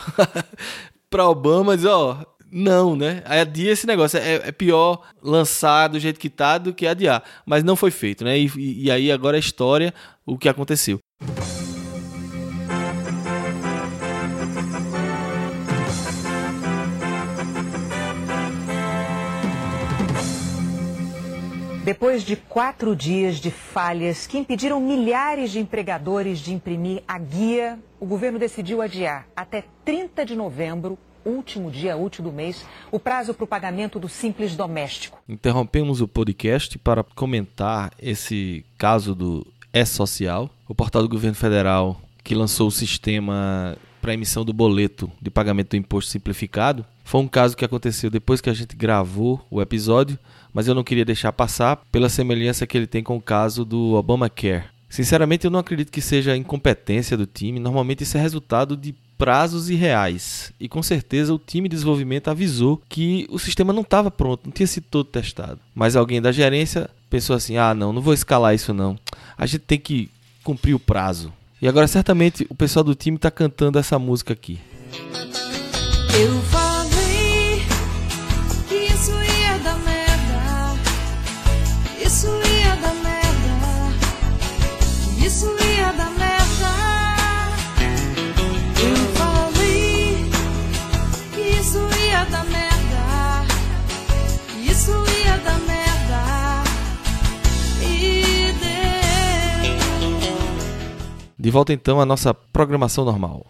[laughs] para Obama dizer, ó, não, né? Adia esse negócio. É, é, pior lançar do jeito que tá do que adiar. Mas não foi feito, né? E, e aí agora é história o que aconteceu. Depois de quatro dias de falhas que impediram milhares de empregadores de imprimir a guia, o governo decidiu adiar até 30 de novembro, último dia útil do mês, o prazo para o pagamento do Simples Doméstico. Interrompemos o podcast para comentar esse caso do E-Social, o portal do governo federal que lançou o sistema para emissão do boleto de pagamento do imposto simplificado. Foi um caso que aconteceu depois que a gente gravou o episódio mas eu não queria deixar passar pela semelhança que ele tem com o caso do Obamacare. Sinceramente, eu não acredito que seja incompetência do time, normalmente isso é resultado de prazos irreais. E com certeza o time de desenvolvimento avisou que o sistema não estava pronto, não tinha sido todo testado. Mas alguém da gerência pensou assim: ah, não, não vou escalar isso não. A gente tem que cumprir o prazo. E agora certamente o pessoal do time está cantando essa música aqui. De volta então à nossa programação normal.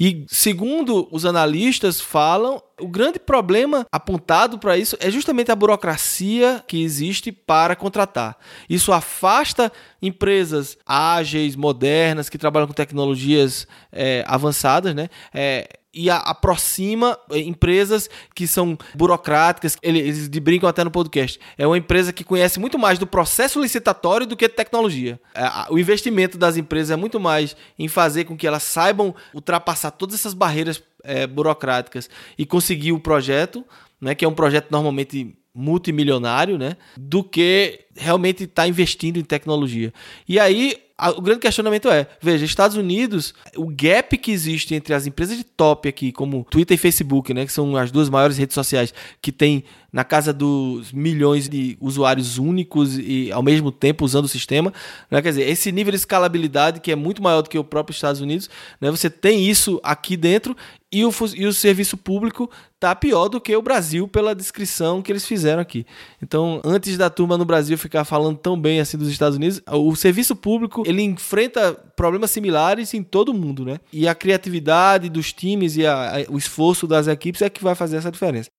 E segundo os analistas falam, o grande problema apontado para isso é justamente a burocracia que existe para contratar. Isso afasta empresas ágeis, modernas, que trabalham com tecnologias é, avançadas, né? É, e a, aproxima eh, empresas que são burocráticas, eles, eles brincam até no podcast. É uma empresa que conhece muito mais do processo licitatório do que tecnologia. É, o investimento das empresas é muito mais em fazer com que elas saibam ultrapassar todas essas barreiras é, burocráticas e conseguir o projeto, né, que é um projeto normalmente multimilionário, né, do que realmente estar tá investindo em tecnologia. E aí o grande questionamento é, veja, Estados Unidos, o gap que existe entre as empresas de top aqui, como Twitter e Facebook, né, que são as duas maiores redes sociais que tem na casa dos milhões de usuários únicos e ao mesmo tempo usando o sistema, né? quer dizer, esse nível de escalabilidade que é muito maior do que o próprio Estados Unidos, né? Você tem isso aqui dentro e o, e o serviço público tá pior do que o Brasil pela descrição que eles fizeram aqui. Então, antes da turma no Brasil ficar falando tão bem assim dos Estados Unidos, o serviço público ele enfrenta problemas similares em todo o mundo, né? E a criatividade dos times e a, a, o esforço das equipes é que vai fazer essa diferença.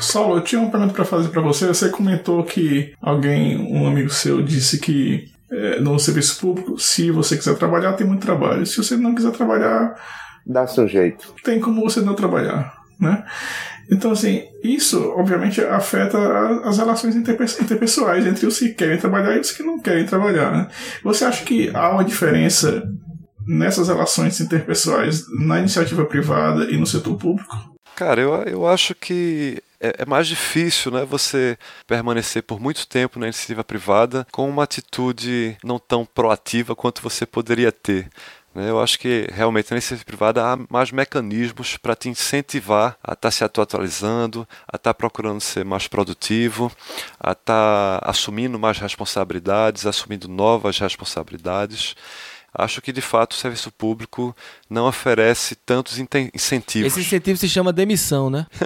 Saulo, eu tinha uma pergunta para fazer para você. Você comentou que alguém, um amigo seu, disse que é, no serviço público, se você quiser trabalhar, tem muito trabalho. Se você não quiser trabalhar, dá seu jeito. Tem como você não trabalhar, né? Então, assim, isso obviamente afeta as relações interpessoais entre os que querem trabalhar e os que não querem trabalhar. Né? Você acha que há uma diferença nessas relações interpessoais na iniciativa privada e no setor público? Cara, eu, eu acho que é, é, mais difícil né, você permanecer por muito tempo na iniciativa privada com uma atitude não tão proativa quanto você poderia ter. Né? Eu acho que realmente na iniciativa privada há mais mecanismos para te incentivar a estar tá se atualizando, a estar tá procurando ser mais produtivo, a estar tá assumindo mais responsabilidades, assumindo novas responsabilidades acho que de fato o serviço público não oferece tantos incentivos. Esse incentivo se chama demissão, né? [laughs]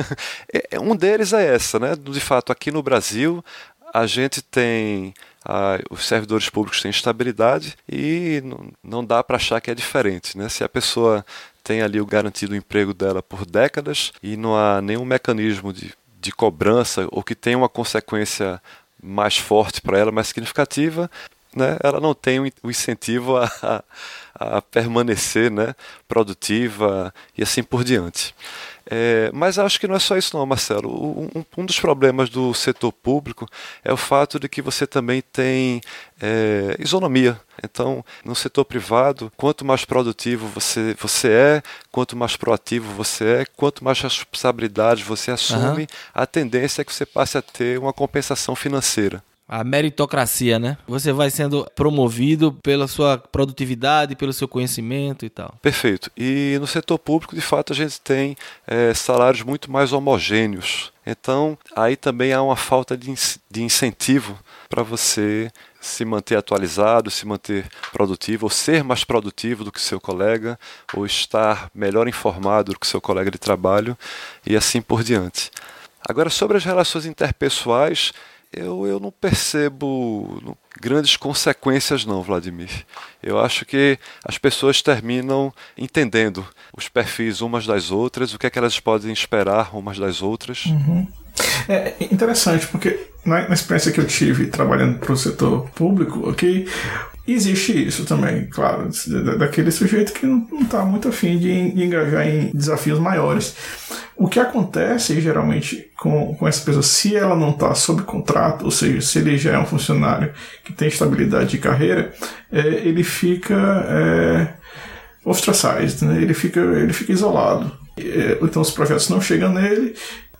É, um deles é essa, né? De fato, aqui no Brasil, a gente tem ah, os servidores públicos têm estabilidade e não, não dá para achar que é diferente. Né? Se a pessoa tem ali o garantido emprego dela por décadas e não há nenhum mecanismo de, de cobrança ou que tenha uma consequência mais forte para ela, mais significativa, né, ela não tem o incentivo a, a, a permanecer né, produtiva e assim por diante. É, mas acho que não é só isso não, Marcelo. Um, um, dos problemas do setor público é o fato de que você também tem é, isonomia. Então, no setor privado, quanto mais produtivo você, você é, quanto mais proativo você é, quanto mais responsabilidade você assume, uhum. a tendência é que você passe a ter uma compensação financeira. A meritocracia, né? Você vai sendo promovido pela sua produtividade, pelo seu conhecimento e tal. Perfeito. E no setor público, de fato, a gente tem é, salários muito mais homogêneos. Então, aí também há uma falta de, de incentivo para você se manter atualizado, se manter produtivo, ou ser mais produtivo do que seu colega, ou estar melhor informado do que seu colega de trabalho, e assim por diante. Agora, sobre as relações interpessoais, eu, eu não percebo grandes consequências, não, Vladimir. Eu acho que as pessoas terminam entendendo os perfis umas das outras, o que é que elas podem esperar umas das outras. Uhum. É interessante, porque na, experiência que eu tive trabalhando para o setor público, ok, existe isso também, claro, daquele sujeito que não está muito afim de engajar em desafios maiores. O que acontece geralmente com, com essa pessoa, se ela não está sob contrato, ou seja, se ele já é um funcionário que tem estabilidade de carreira, é, ele fica é, ostracized, né? ele, fica, ele fica isolado. É, então os projetos não chegam nele,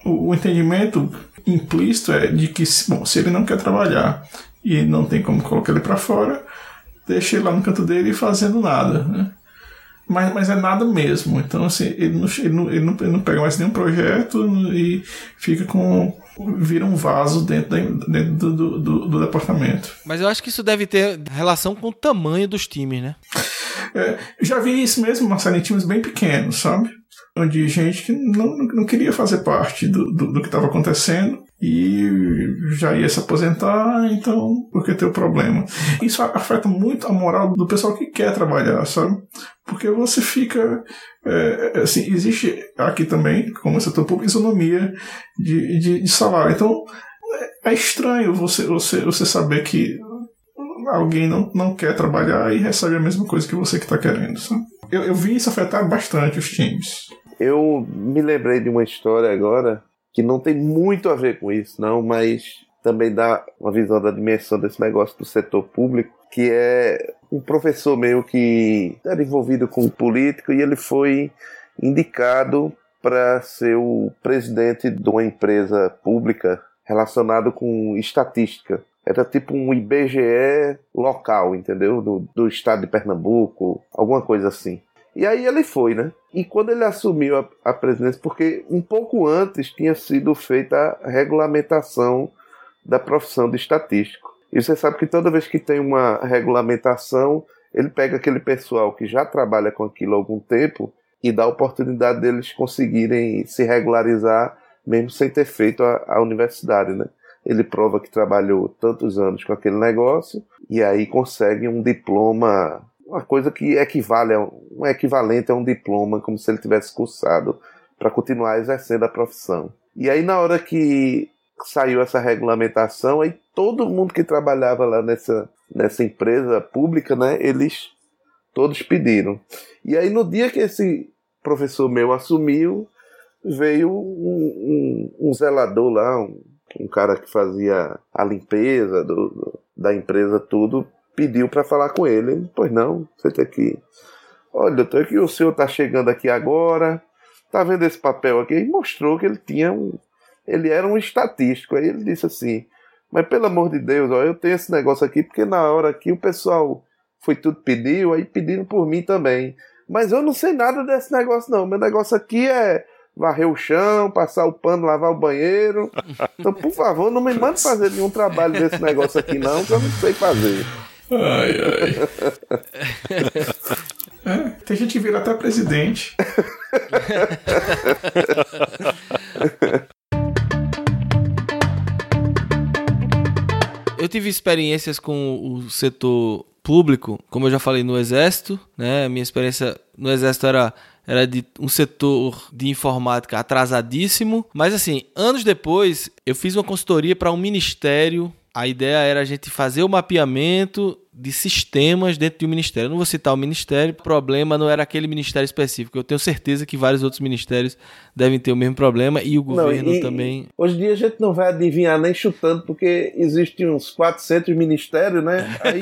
o, o entendimento implícito é de que, bom, se ele não quer trabalhar e não tem como colocar ele para fora, deixa ele lá no canto dele fazendo nada, né? Mas, mas é nada mesmo. Então, assim, ele não, ele não, ele não, ele não pega mais nenhum projeto e fica com. vira um vaso dentro, da, dentro do, do, do, departamento. Mas eu acho que isso deve ter relação com o tamanho dos times, né? É, já vi isso mesmo, Marcelo, em times bem pequenos, sabe? Onde gente que não, não queria fazer parte do, do, do que estava acontecendo e já ia se aposentar, então por que ter o problema? Isso afeta muito a moral do pessoal que quer trabalhar, sabe? Porque você fica. É, assim, existe aqui também, como setor público, isonomia de, de, de, salário. Então é, é estranho você, você, você saber que alguém não, não quer trabalhar e recebe a mesma coisa que você que está querendo. Sabe? Eu, eu vi isso afetar bastante os times. Eu me lembrei de uma história agora que não tem muito a ver com isso, não, mas também dá uma visão da dimensão desse negócio do setor público, que é um professor meu que era envolvido com político e ele foi indicado para ser o presidente de uma empresa pública relacionado com estatística. Era tipo um IBGE local, entendeu? Do, do estado de Pernambuco, alguma coisa assim. E aí ele foi, né? E quando ele assumiu a, a presidência, porque um pouco antes tinha sido feita a regulamentação da profissão de estatístico. E você sabe que toda vez que tem uma regulamentação, ele pega aquele pessoal que já trabalha com aquilo há algum tempo e dá a oportunidade deles conseguirem se regularizar mesmo sem ter feito a, a universidade, né? Ele prova que trabalhou tantos anos com aquele negócio e aí consegue um diploma uma coisa que equivale um equivalente a um diploma, como se ele tivesse cursado para continuar exercendo a profissão. E aí na hora que saiu essa regulamentação, aí todo mundo que trabalhava lá nessa, nessa empresa pública, né, eles todos pediram. E aí no dia que esse professor meu assumiu, veio um, um, um zelador lá, um, um, cara que fazia a limpeza do, do, da empresa, tudo, pediu para falar com ele. Pois não, você tem que. Olha, doutor, que o senhor está chegando aqui agora. Tá vendo esse papel aqui? E mostrou que ele tinha um, ele era um estatístico. Aí ele disse assim: Mas pelo amor de Deus, ó, eu tenho esse negócio aqui, porque na hora que o pessoal foi tudo pediu, aí pediram por mim também. Mas eu não sei nada desse negócio, não. Meu negócio aqui é varrer o chão, passar o pano, lavar o banheiro. Então, por favor, não me mande fazer nenhum trabalho desse negócio aqui, não, que eu não sei fazer. Ai, ai. É, tem gente que vira até presidente. Eu tive experiências com o setor público, como eu já falei no Exército, né? A minha experiência no Exército era era de um setor de informática atrasadíssimo, mas assim, anos depois, eu fiz uma consultoria para um ministério a ideia era a gente fazer o mapeamento de sistemas dentro de um ministério. Eu não vou citar o ministério, o problema não era aquele ministério específico. Eu tenho certeza que vários outros ministérios devem ter o mesmo problema e o governo não, e, também. Hoje em dia a gente não vai adivinhar nem chutando, porque existem uns 400 ministérios, né? Aí...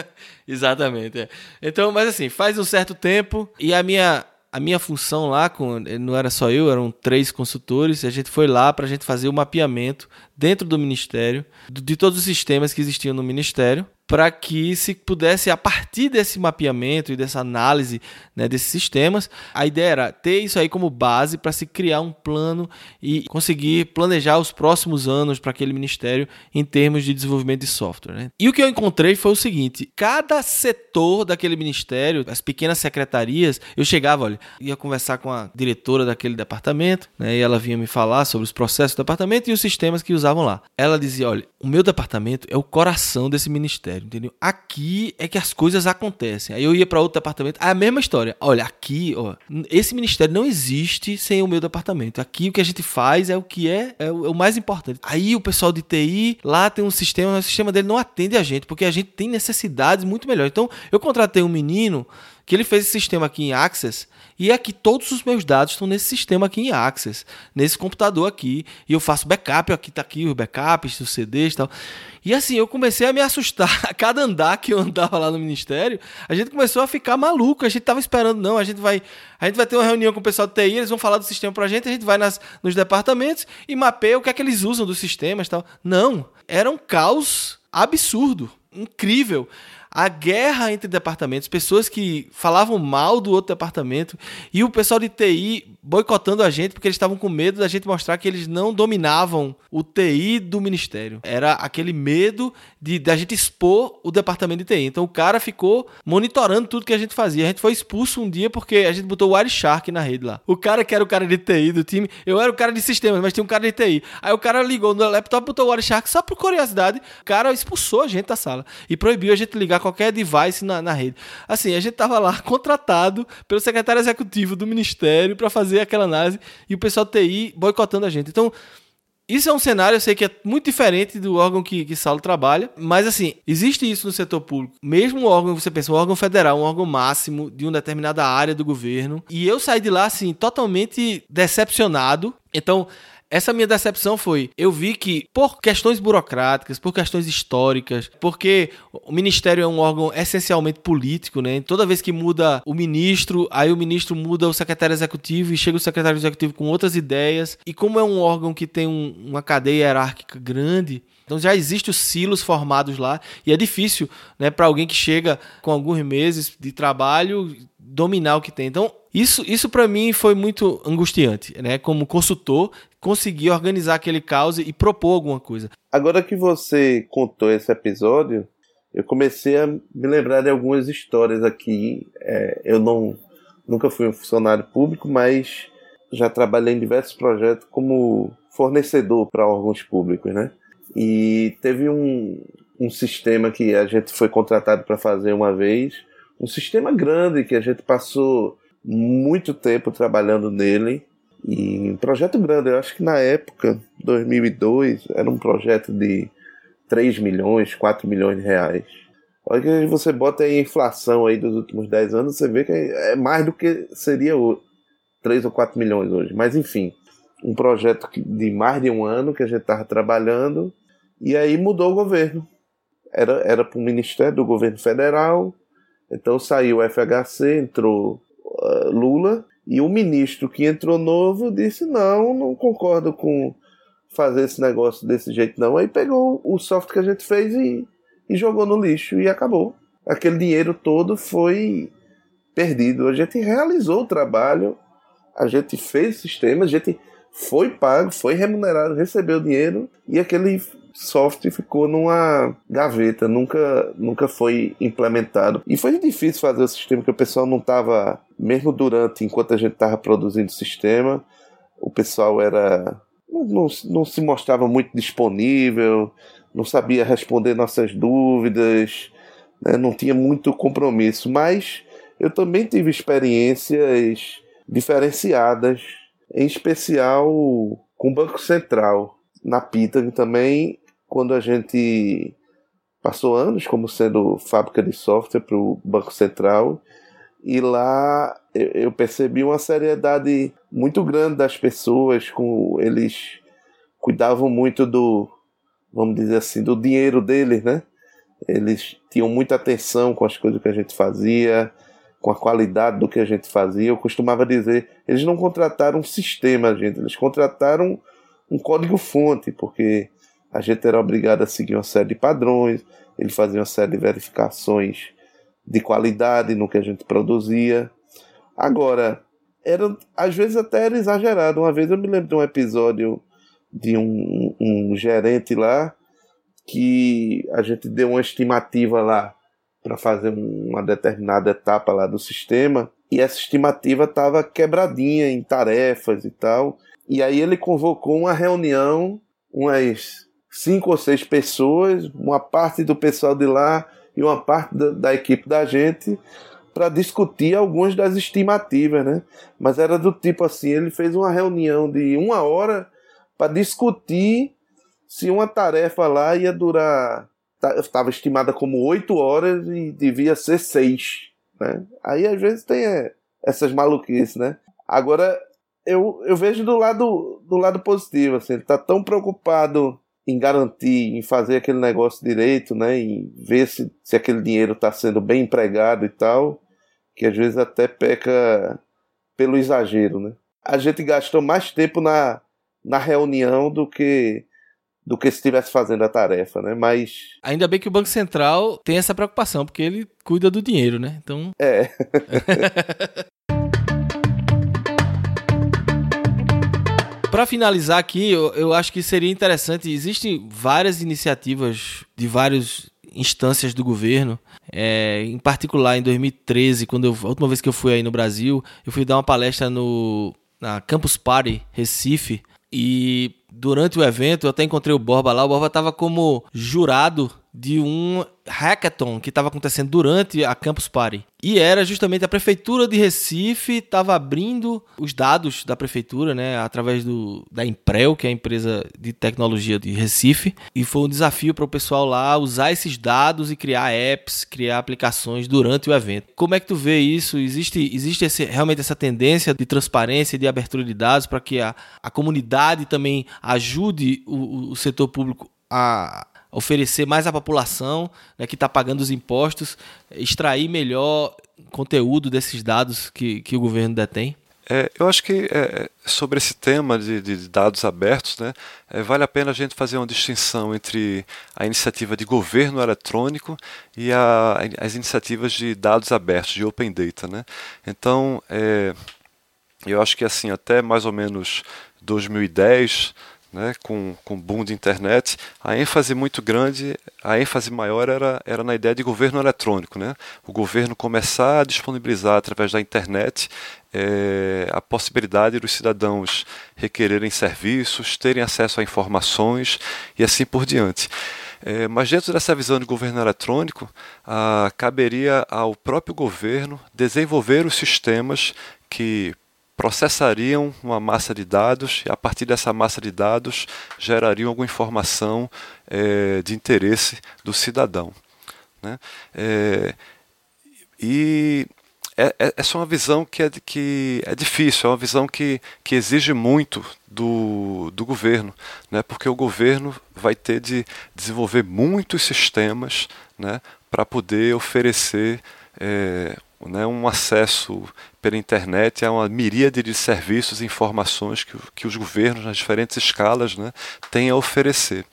[laughs] Exatamente. É. Então, mas assim, faz um certo tempo e a minha a minha função lá, com, não era só eu, eram três consultores, a gente foi lá para a gente fazer o mapeamento dentro do Ministério de todos os sistemas que existiam no Ministério para que se pudesse, a partir desse mapeamento e dessa análise né, desses sistemas, a ideia era ter isso aí como base para se criar um plano e conseguir planejar os próximos anos para aquele ministério em termos de desenvolvimento de software. Né? E o que eu encontrei foi o seguinte: cada setor daquele ministério, as pequenas secretarias, eu chegava, olha, ia conversar com a diretora daquele departamento, né, e ela vinha me falar sobre os processos do departamento e os sistemas que usavam lá. Ela dizia: olha, o meu departamento é o coração desse ministério entendeu? Aqui é que as coisas acontecem. Aí eu ia para outro departamento, é a mesma história. Olha, aqui, ó, esse ministério não existe sem o meu departamento. Aqui o que a gente faz é o que é, é o, é o mais importante. Aí o pessoal de TI, lá tem um sistema, o sistema dele não atende a gente, porque a gente tem necessidades muito melhores. Então, eu contratei um menino que ele fez esse sistema aqui em Access e aqui todos os meus dados estão nesse sistema aqui em Access, nesse computador aqui, e eu faço backup, aqui tá aqui os backups, os CDs e tal. E assim, eu comecei a me assustar. [laughs] A cada andar que eu andava lá no ministério, a gente começou a ficar maluco. A gente tava esperando, não, a gente vai, a gente vai ter uma reunião com o pessoal de TI, eles vão falar do sistema pra gente, a gente vai nas, nos departamentos e mapeia o que é que eles usam dos sistemas e tal. Não, era um caos absurdo, incrível a guerra entre departamentos, pessoas que falavam mal do outro departamento e o pessoal de TI boicotando a gente porque eles estavam com medo da gente mostrar que eles não dominavam o TI do ministério. Era aquele medo de da gente expor o departamento de TI. Então o cara ficou monitorando tudo que a gente fazia. A gente foi expulso um dia porque a gente botou o Wireshark na rede lá. O cara que era o cara de TI do time, eu era o cara de sistemas, mas tinha um cara de TI. Aí o cara ligou no laptop, botou o Wireshark só por curiosidade. O cara expulsou a gente da sala e proibiu a gente ligar qualquer device na, na rede. Assim, a gente tava lá [laughs] contratado pelo secretário executivo do ministério para fazer aquela análise e o pessoal TI boicotando a gente. Então, isso é um cenário, eu sei que é muito diferente do órgão que, que Saulo trabalha, mas assim, existe isso no setor público. Mesmo o órgão, você pensa, um órgão federal, um órgão máximo de uma determinada área do governo. E eu saí de lá, assim, totalmente decepcionado. Então, essa minha decepção foi, eu vi que por questões burocráticas, por questões históricas, porque o ministério é um órgão essencialmente político, né? Toda vez que muda o ministro, aí o ministro muda o secretário executivo e chega o secretário executivo com outras ideias. E como é um órgão que tem um, uma cadeia hierárquica grande, então já existem os silos formados lá e é difícil, né, para alguém que chega com alguns meses de trabalho dominar o que tem. Então, isso, isso para mim foi muito angustiante, né? Como consultor, conseguir organizar aquele caos e propor alguma coisa. Agora que você contou esse episódio, eu comecei a me lembrar de algumas histórias aqui. É, eu não nunca fui um funcionário público, mas já trabalhei em diversos projetos como fornecedor para órgãos públicos, né? E teve um, um sistema que a gente foi contratado para fazer uma vez, um sistema grande que a gente passou muito tempo trabalhando nele e um projeto grande. Eu acho que na época, 2002, era um projeto de 3 milhões, 4 milhões de reais. Olha que você bota aí a inflação aí dos últimos 10 anos, você vê que é mais do que seria 3 ou 4 milhões hoje. Mas enfim, um projeto de mais de um ano que a gente estava trabalhando e aí mudou o governo. Era, era para o Ministério do Governo Federal, então saiu o FHC, entrou uh, Lula, e o ministro que entrou novo disse: não, não concordo com fazer esse negócio desse jeito, não. Aí pegou o software que a gente fez e, e jogou no lixo e acabou. Aquele dinheiro todo foi perdido. A gente realizou o trabalho, a gente fez o sistema, a gente foi pago, foi remunerado, recebeu dinheiro e aquele software ficou numa gaveta, nunca, nunca foi implementado. E foi difícil fazer o sistema, porque o pessoal não estava, mesmo durante, enquanto a gente estava produzindo o sistema, o pessoal era. Não, não, não se mostrava muito disponível, não sabia responder nossas dúvidas, né? não tinha muito compromisso. Mas eu também tive experiências diferenciadas, em especial com o Banco Central. Na Pitang também, quando a gente passou anos como sendo fábrica de software para o Banco Central, e lá eu percebi uma seriedade muito grande das pessoas, com eles cuidavam muito do, vamos dizer assim, do dinheiro deles, né? Eles tinham muita atenção com as coisas que a gente fazia, com a qualidade do que a gente fazia. Eu costumava dizer, eles não contrataram um sistema, gente, eles contrataram um código-fonte, porque a gente era obrigado a seguir uma série de padrões, eles faziam uma série de verificações de qualidade no que a gente produzia. Agora, era, às vezes até era exagerado. Uma vez eu me lembro de um episódio de um, um gerente lá que a gente deu uma estimativa lá para fazer uma determinada etapa lá do sistema e essa estimativa estava quebradinha em tarefas e tal. E aí ele convocou uma reunião, umas cinco ou seis pessoas, uma parte do pessoal de lá e uma parte da, da equipe da gente para discutir algumas das estimativas, né? Mas era do tipo assim, ele fez uma reunião de uma hora para discutir se uma tarefa lá ia durar estava estimada como oito horas e devia ser seis, né? Aí às vezes tem é, essas maluquices, né? Agora eu, eu vejo do lado do lado positivo, assim, ele tá tão preocupado em garantir, em fazer aquele negócio direito, né? Em ver se, se aquele dinheiro está sendo bem empregado e tal, que às vezes até peca pelo exagero, né? A gente gastou mais tempo na, na reunião do que do que se estivesse fazendo a tarefa, né? Mas ainda bem que o Banco Central tem essa preocupação, porque ele cuida do dinheiro, né? Então é. [laughs] Para finalizar aqui, eu, eu acho que seria interessante. Existem várias iniciativas de várias instâncias do governo. É, em particular, em 2013, quando eu, a última vez que eu fui aí no Brasil, eu fui dar uma palestra no na Campus Party Recife e durante o evento eu até encontrei o Borba lá. O Borba estava como jurado de um hackathon que estava acontecendo durante a Campus Party. E era justamente a prefeitura de Recife estava abrindo os dados da prefeitura, né, através do da Imprel, que é a empresa de tecnologia de Recife, e foi um desafio para o pessoal lá usar esses dados e criar apps, criar aplicações durante o evento. Como é que tu vê isso? Existe existe esse, realmente essa tendência de transparência de abertura de dados para que a, a comunidade também ajude o, o setor público a oferecer mais à população né, que está pagando os impostos, extrair melhor conteúdo desses dados que, que o governo detém? É, eu acho que é, sobre esse tema de, de dados abertos, né, é, vale a pena a gente fazer uma distinção entre a iniciativa de governo eletrônico e a, as iniciativas de dados abertos, de Open Data. Né? Então, é, eu acho que assim até mais ou menos 2010 né, com, com boom de internet, a ênfase muito grande, a ênfase maior era, era na ideia de governo eletrônico. Né? O governo começar a disponibilizar através da internet é, a possibilidade dos cidadãos requererem serviços, terem acesso a informações e assim por diante. É, mas dentro dessa visão de governo eletrônico, ah, caberia ao próprio governo desenvolver os sistemas que processariam uma massa de dados e a partir dessa massa de dados gerariam alguma informação é, de interesse do cidadão. Né? É, e é, essa é uma visão que é, que é difícil, é uma visão que, que exige muito do, do governo, né? porque o governo vai ter de desenvolver muitos sistemas né? para poder oferecer é, né, um acesso pela internet a uma miríade de serviços e informações que, que os governos, nas diferentes escalas, né, têm a oferecer.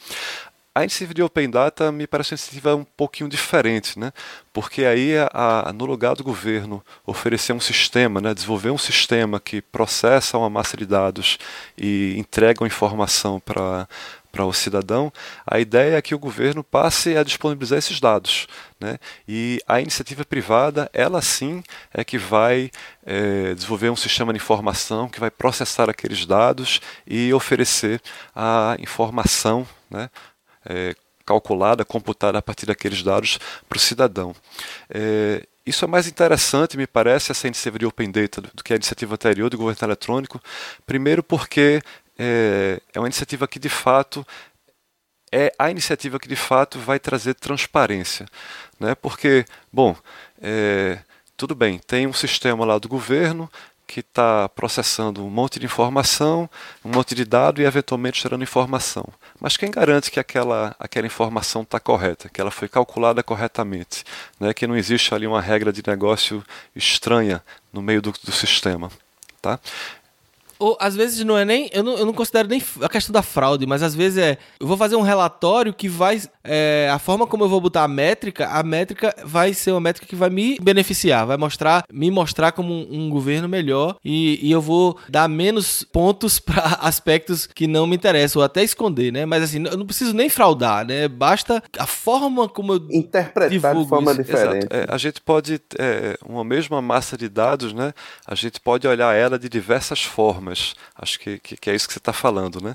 A iniciativa de Open Data me parece uma iniciativa um pouquinho diferente, né? porque aí, a, a, no lugar do governo oferecer um sistema, né? desenvolver um sistema que processa uma massa de dados e entrega informação para para o cidadão, a ideia é que o governo passe a disponibilizar esses dados. Né? E a iniciativa privada, ela sim é que vai é, desenvolver um sistema de informação que vai processar aqueles dados e oferecer a informação né, é, calculada, computada a partir daqueles dados para o cidadão. É, isso é mais interessante, me parece, essa iniciativa de Open Data do que a iniciativa anterior do governo eletrônico. Primeiro, porque é, é uma iniciativa que de fato é a iniciativa que de fato vai trazer transparência, né? Porque, bom, é, tudo bem, tem um sistema lá do governo que está processando um monte de informação, um monte de dado e eventualmente gerando informação. Mas quem garante que aquela, aquela informação está correta, que ela foi calculada corretamente, né? que não existe ali uma regra de negócio estranha no meio do, do sistema? Tá? Ou às vezes não é nem. Eu não, eu não considero nem a questão da fraude, mas às vezes é. Eu vou fazer um relatório que vai. É, a forma como eu vou botar a métrica, a métrica vai ser uma métrica que vai me beneficiar, vai mostrar, me mostrar como um, um governo melhor e, e, eu vou dar menos pontos [laughs] para aspectos que não me interessam, ou até esconder, né? Mas assim, eu não preciso nem fraudar, né? Basta a forma como eu. Interpretar de forma isso. diferente. É, a gente pode. É, uma mesma massa de dados, né? A gente pode olhar ela de diversas formas formas. Acho que, que, que é isso que você está falando, né?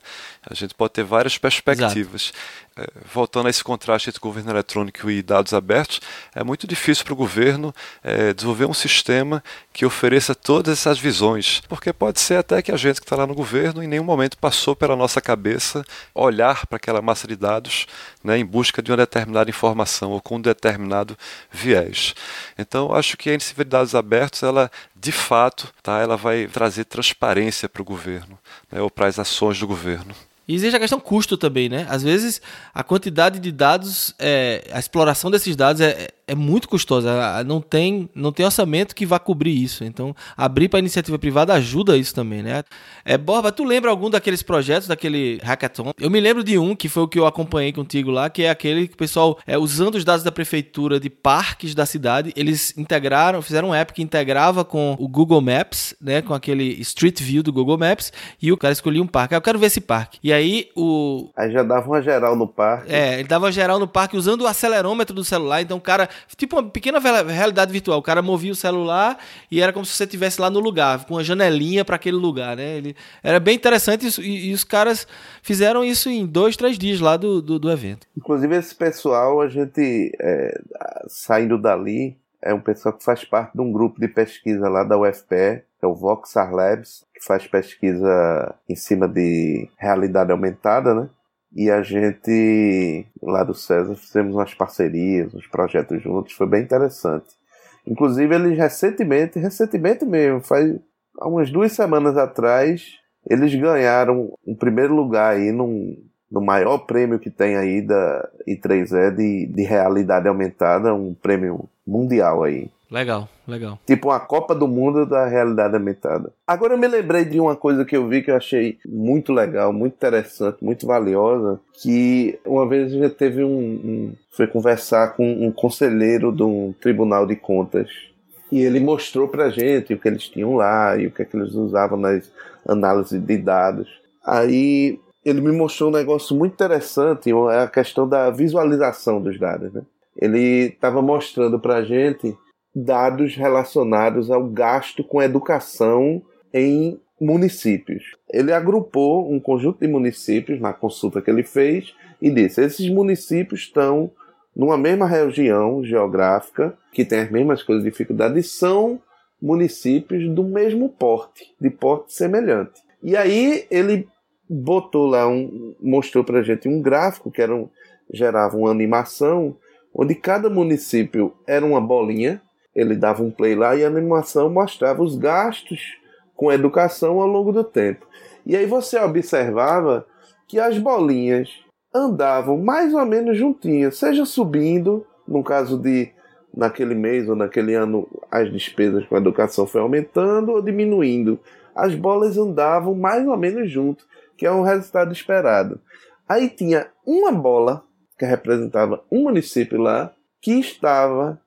A gente pode ter várias perspectivas. É, voltando a esse contraste entre governo eletrônico e dados abertos, é muito difícil para o governo é, desenvolver um sistema que ofereça todas essas visões, porque pode ser até que a gente que está lá no governo em nenhum momento passou pela nossa cabeça olhar para aquela massa de dados né, em busca de uma determinada informação ou com um determinado viés. Então, acho que a iniciativa de dados abertos, ela de fato, tá, ela vai trazer transparência para o governo né, ou para as ações do governo. E existe a questão custo também, né? Às vezes a quantidade de dados, é, a exploração desses dados é, é muito custosa. Não tem, não tem orçamento que vá cobrir isso. Então, abrir para iniciativa privada ajuda isso também, né? É, Borba, tu lembra algum daqueles projetos, daquele hackathon? Eu me lembro de um que foi o que eu acompanhei contigo lá, que é aquele que o pessoal, é, usando os dados da prefeitura de parques da cidade, eles integraram, fizeram um app que integrava com o Google Maps, né? Com aquele Street View do Google Maps, e o cara escolhia um parque. Ah, eu quero ver esse parque. E aí o. Aí já dava uma geral no parque. É, ele dava geral no parque usando o acelerômetro do celular. Então o cara tipo uma pequena realidade virtual. O cara movia o celular e era como se você estivesse lá no lugar, com uma janelinha para aquele lugar, né? Ele, era bem interessante e, e, os caras fizeram isso em dois, três dias lá do, do, do evento. Inclusive, esse pessoal, a gente é, saindo dali, é um pessoal que faz parte de um grupo de pesquisa lá da UFPE, é o Voxar Labs, que faz pesquisa em cima de realidade aumentada, né? E a gente, lá do César, fizemos umas parcerias, uns projetos juntos, foi bem interessante. Inclusive, eles recentemente, recentemente mesmo, faz umas duas semanas atrás, eles ganharam um primeiro lugar aí num, no maior prêmio que tem aí da I3E de, de realidade aumentada, um prêmio mundial aí. Legal, legal. Tipo uma Copa do Mundo da realidade aumentada. Agora eu me lembrei de uma coisa que eu vi que eu achei muito legal, muito interessante, muito valiosa, que uma vez gente teve um, um foi conversar com um conselheiro de um tribunal de contas e ele mostrou pra gente o que eles tinham lá e o que, é que eles usavam nas análises de dados. Aí ele me mostrou um negócio muito interessante, é a questão da visualização dos dados. Né? Ele estava mostrando pra gente dados relacionados ao gasto com educação em municípios. Ele agrupou um conjunto de municípios na consulta que ele fez e disse: esses municípios estão numa mesma região geográfica, que tem as mesmas coisas de dificuldade, são municípios do mesmo porte, de porte semelhante. E aí ele botou lá um, mostrou para gente um gráfico que era um, gerava uma animação onde cada município era uma bolinha ele dava um play lá e a animação mostrava os gastos com educação ao longo do tempo. E aí você observava que as bolinhas andavam mais ou menos juntinhas, seja subindo, no caso de naquele mês ou naquele ano as despesas com a educação foi aumentando ou diminuindo. As bolas andavam mais ou menos junto, que é um resultado esperado. Aí tinha uma bola que representava um município lá que estava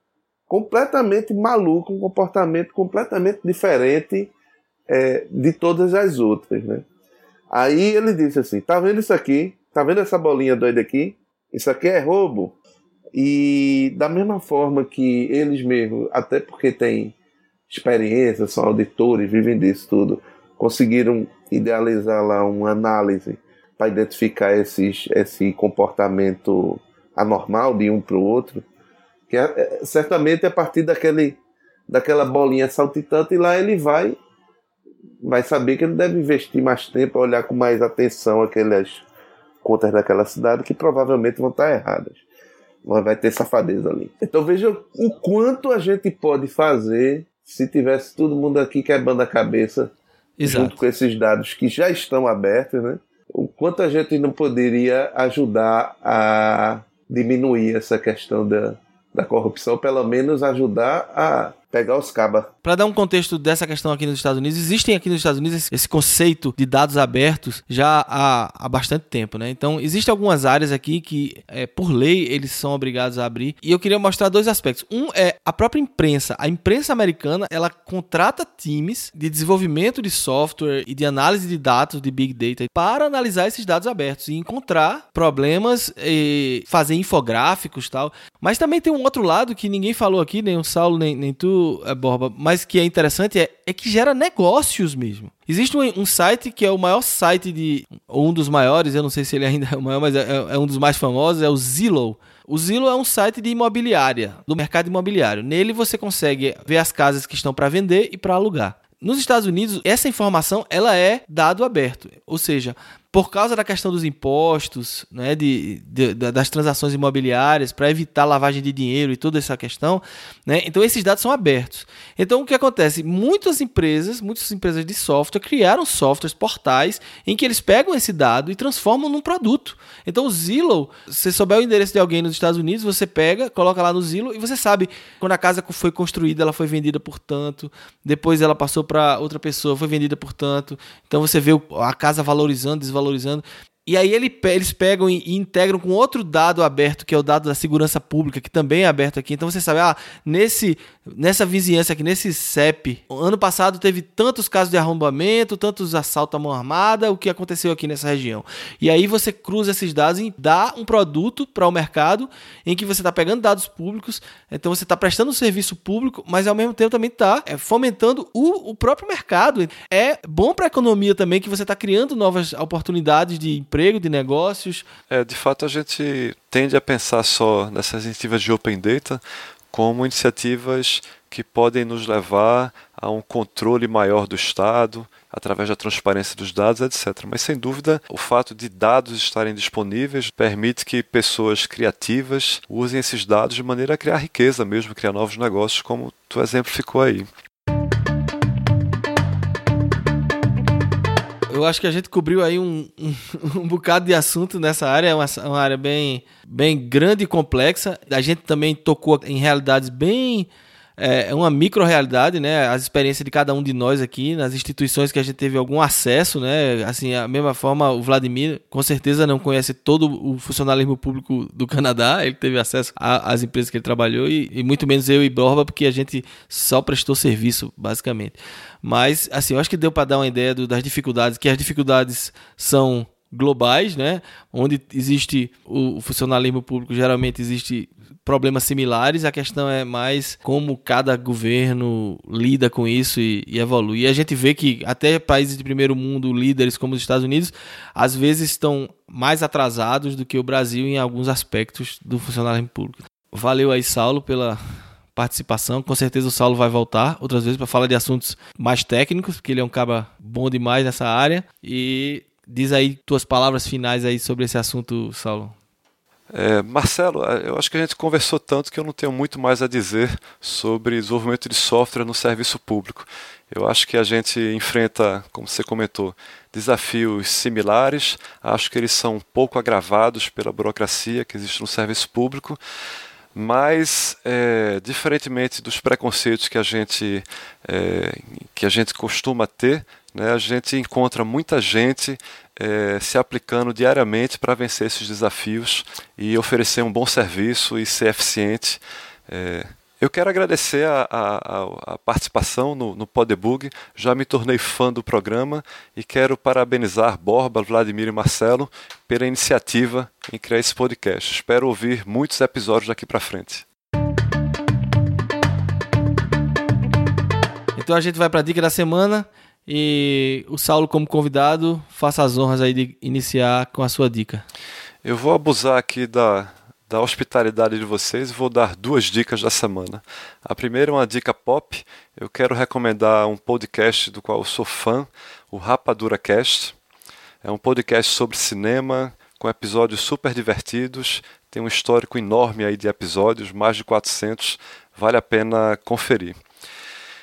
completamente maluco, um comportamento completamente diferente é, de todas as outras, né? Aí ele disse assim: tá vendo isso aqui? Tá vendo essa bolinha doida aqui? Isso aqui é roubo. E da mesma forma que eles mesmos, até porque têm experiência, são auditores, vivem disso tudo, conseguiram idealizar lá uma análise para identificar esses, esse comportamento anormal de um para o outro, que é, é, certamente a partir daquele, daquela bolinha saltitante lá ele vai vai saber que ele deve investir mais tempo, olhar com mais atenção aquelas contas daquela cidade que provavelmente vão estar erradas. Mas vai ter safadeza ali. Então veja o quanto a gente pode fazer se tivesse todo mundo aqui quebrando a cabeça Exato. junto com esses dados que já estão abertos, né? O quanto a gente não poderia ajudar a diminuir essa questão da, da corrupção, pelo menos ajudar a pegar os cabas. Para dar um contexto dessa questão aqui nos Estados Unidos, existem aqui nos Estados Unidos esse, conceito de dados abertos já há, há bastante tempo, né? Então, existem algumas áreas aqui que, é, por lei, eles são obrigados a abrir. E eu queria mostrar dois aspectos. Um é a própria imprensa. A imprensa americana, ela contrata times de desenvolvimento de software e de análise de dados de Big Data para analisar esses dados abertos e encontrar problemas e fazer infográficos tal. Mas também tem um outro lado que ninguém falou aqui, nem o Saulo, nem, nem tu, Borba, mas que é interessante é, é que gera negócios mesmo. Existe um, um, site que é o maior site de. um dos maiores, eu não sei se ele ainda [laughs] é o maior, mas é, é, é um dos mais famosos, é o Zillow. O Zillow é um site de imobiliária, do mercado imobiliário. Nele você consegue ver as casas que estão para vender e para alugar. Nos Estados Unidos, essa informação ela é dado aberto, ou seja, por causa da questão dos impostos, né, de, de, das transações imobiliárias, para evitar lavagem de dinheiro e toda essa questão, né, então esses dados são abertos. Então o que acontece? Muitas empresas, muitas empresas de software criaram softwares, portais, em que eles pegam esse dado e transformam num produto. Então o Zillow, se souber o endereço de alguém nos Estados Unidos, você pega, coloca lá no Zillow e você sabe quando a casa foi construída, ela foi vendida por tanto, depois ela passou para outra pessoa, foi vendida por tanto. Então você vê a casa valorizando, desvalorizando valorizando. E aí ele, eles pegam e, integram com outro dado aberto, que é o dado da segurança pública, que também é aberto aqui. Então você sabe, ah, nesse, nessa vizinhança aqui, nesse CEP, ano passado teve tantos casos de arrombamento, tantos assaltos à mão armada, o que aconteceu aqui nessa região. E aí você cruza esses dados e dá um produto para o mercado em que você está pegando dados públicos, então você está prestando um serviço público, mas ao mesmo tempo também está é, fomentando o, o próprio mercado. É bom para a economia também que você está criando novas oportunidades de emprego, de negócios. É, de fato a gente tende a pensar só nessas iniciativas de Open Data como iniciativas que podem nos levar a um controle maior do Estado, através da transparência dos dados, etc. Mas sem dúvida, o fato de dados estarem disponíveis permite que pessoas criativas usem esses dados de maneira a criar riqueza mesmo, criar novos negócios, como tu exemplo ficou aí. Eu acho que a gente cobriu aí um, um, [laughs] um bocado de assunto nessa área, é uma, uma, área bem, bem grande e complexa. A gente também tocou em realidades bem é, é uma micro-realidade, né? As experiências de cada um de nós aqui, nas instituições que a gente teve algum acesso, né? Assim, a mesma forma, o Vladimir com certeza não conhece todo o funcionalismo público do Canadá, ele teve acesso às empresas que ele trabalhou e, e muito menos eu e Borba, porque a gente só prestou serviço, basicamente. Mas, assim, eu acho que deu para dar uma ideia do, das dificuldades, que as dificuldades são globais, né? Onde existe o, funcionalismo público, geralmente existe problemas similares, a questão é mais como cada governo lida com isso e, e, evolui. E a gente vê que até países de primeiro mundo, líderes como os Estados Unidos, às vezes estão mais atrasados do que o Brasil em alguns aspectos do funcionalismo público. Valeu aí, Saulo, pela participação. Com certeza o Saulo vai voltar outras vezes para falar de assuntos mais técnicos, porque ele é um cara bom demais nessa área. E diz aí tuas palavras finais aí sobre esse assunto, Saulo. É, Marcelo, é, eu acho que a gente conversou tanto que eu não tenho muito mais a dizer sobre desenvolvimento de software no serviço público. Eu acho que a gente enfrenta, como você comentou, desafios similares. Acho que eles são um pouco agravados pela burocracia que existe no serviço público. mas é, diferentemente dos preconceitos que a gente é, que a gente costuma ter, né, a gente encontra muita gente é, se aplicando diariamente para vencer esses desafios e oferecer um bom serviço e ser eficiente. É, eu quero agradecer a, a, a participação no, no Podebug, já me tornei fã do programa e quero parabenizar Borba, Vladimir e Marcelo pela iniciativa em criar esse podcast. Espero ouvir muitos episódios daqui para frente. Então a gente vai para a dica da semana e o Saulo, como convidado, faça as honras aí de iniciar com a sua dica. Eu vou abusar aqui da, da hospitalidade de vocês e vou dar duas dicas da semana. A primeira é uma dica pop. Eu quero recomendar um podcast do qual sou fã, o Rapadura Cast. É um podcast sobre cinema, com episódios super divertidos. Tem um histórico enorme aí de episódios, mais de 400. Vale a pena conferir.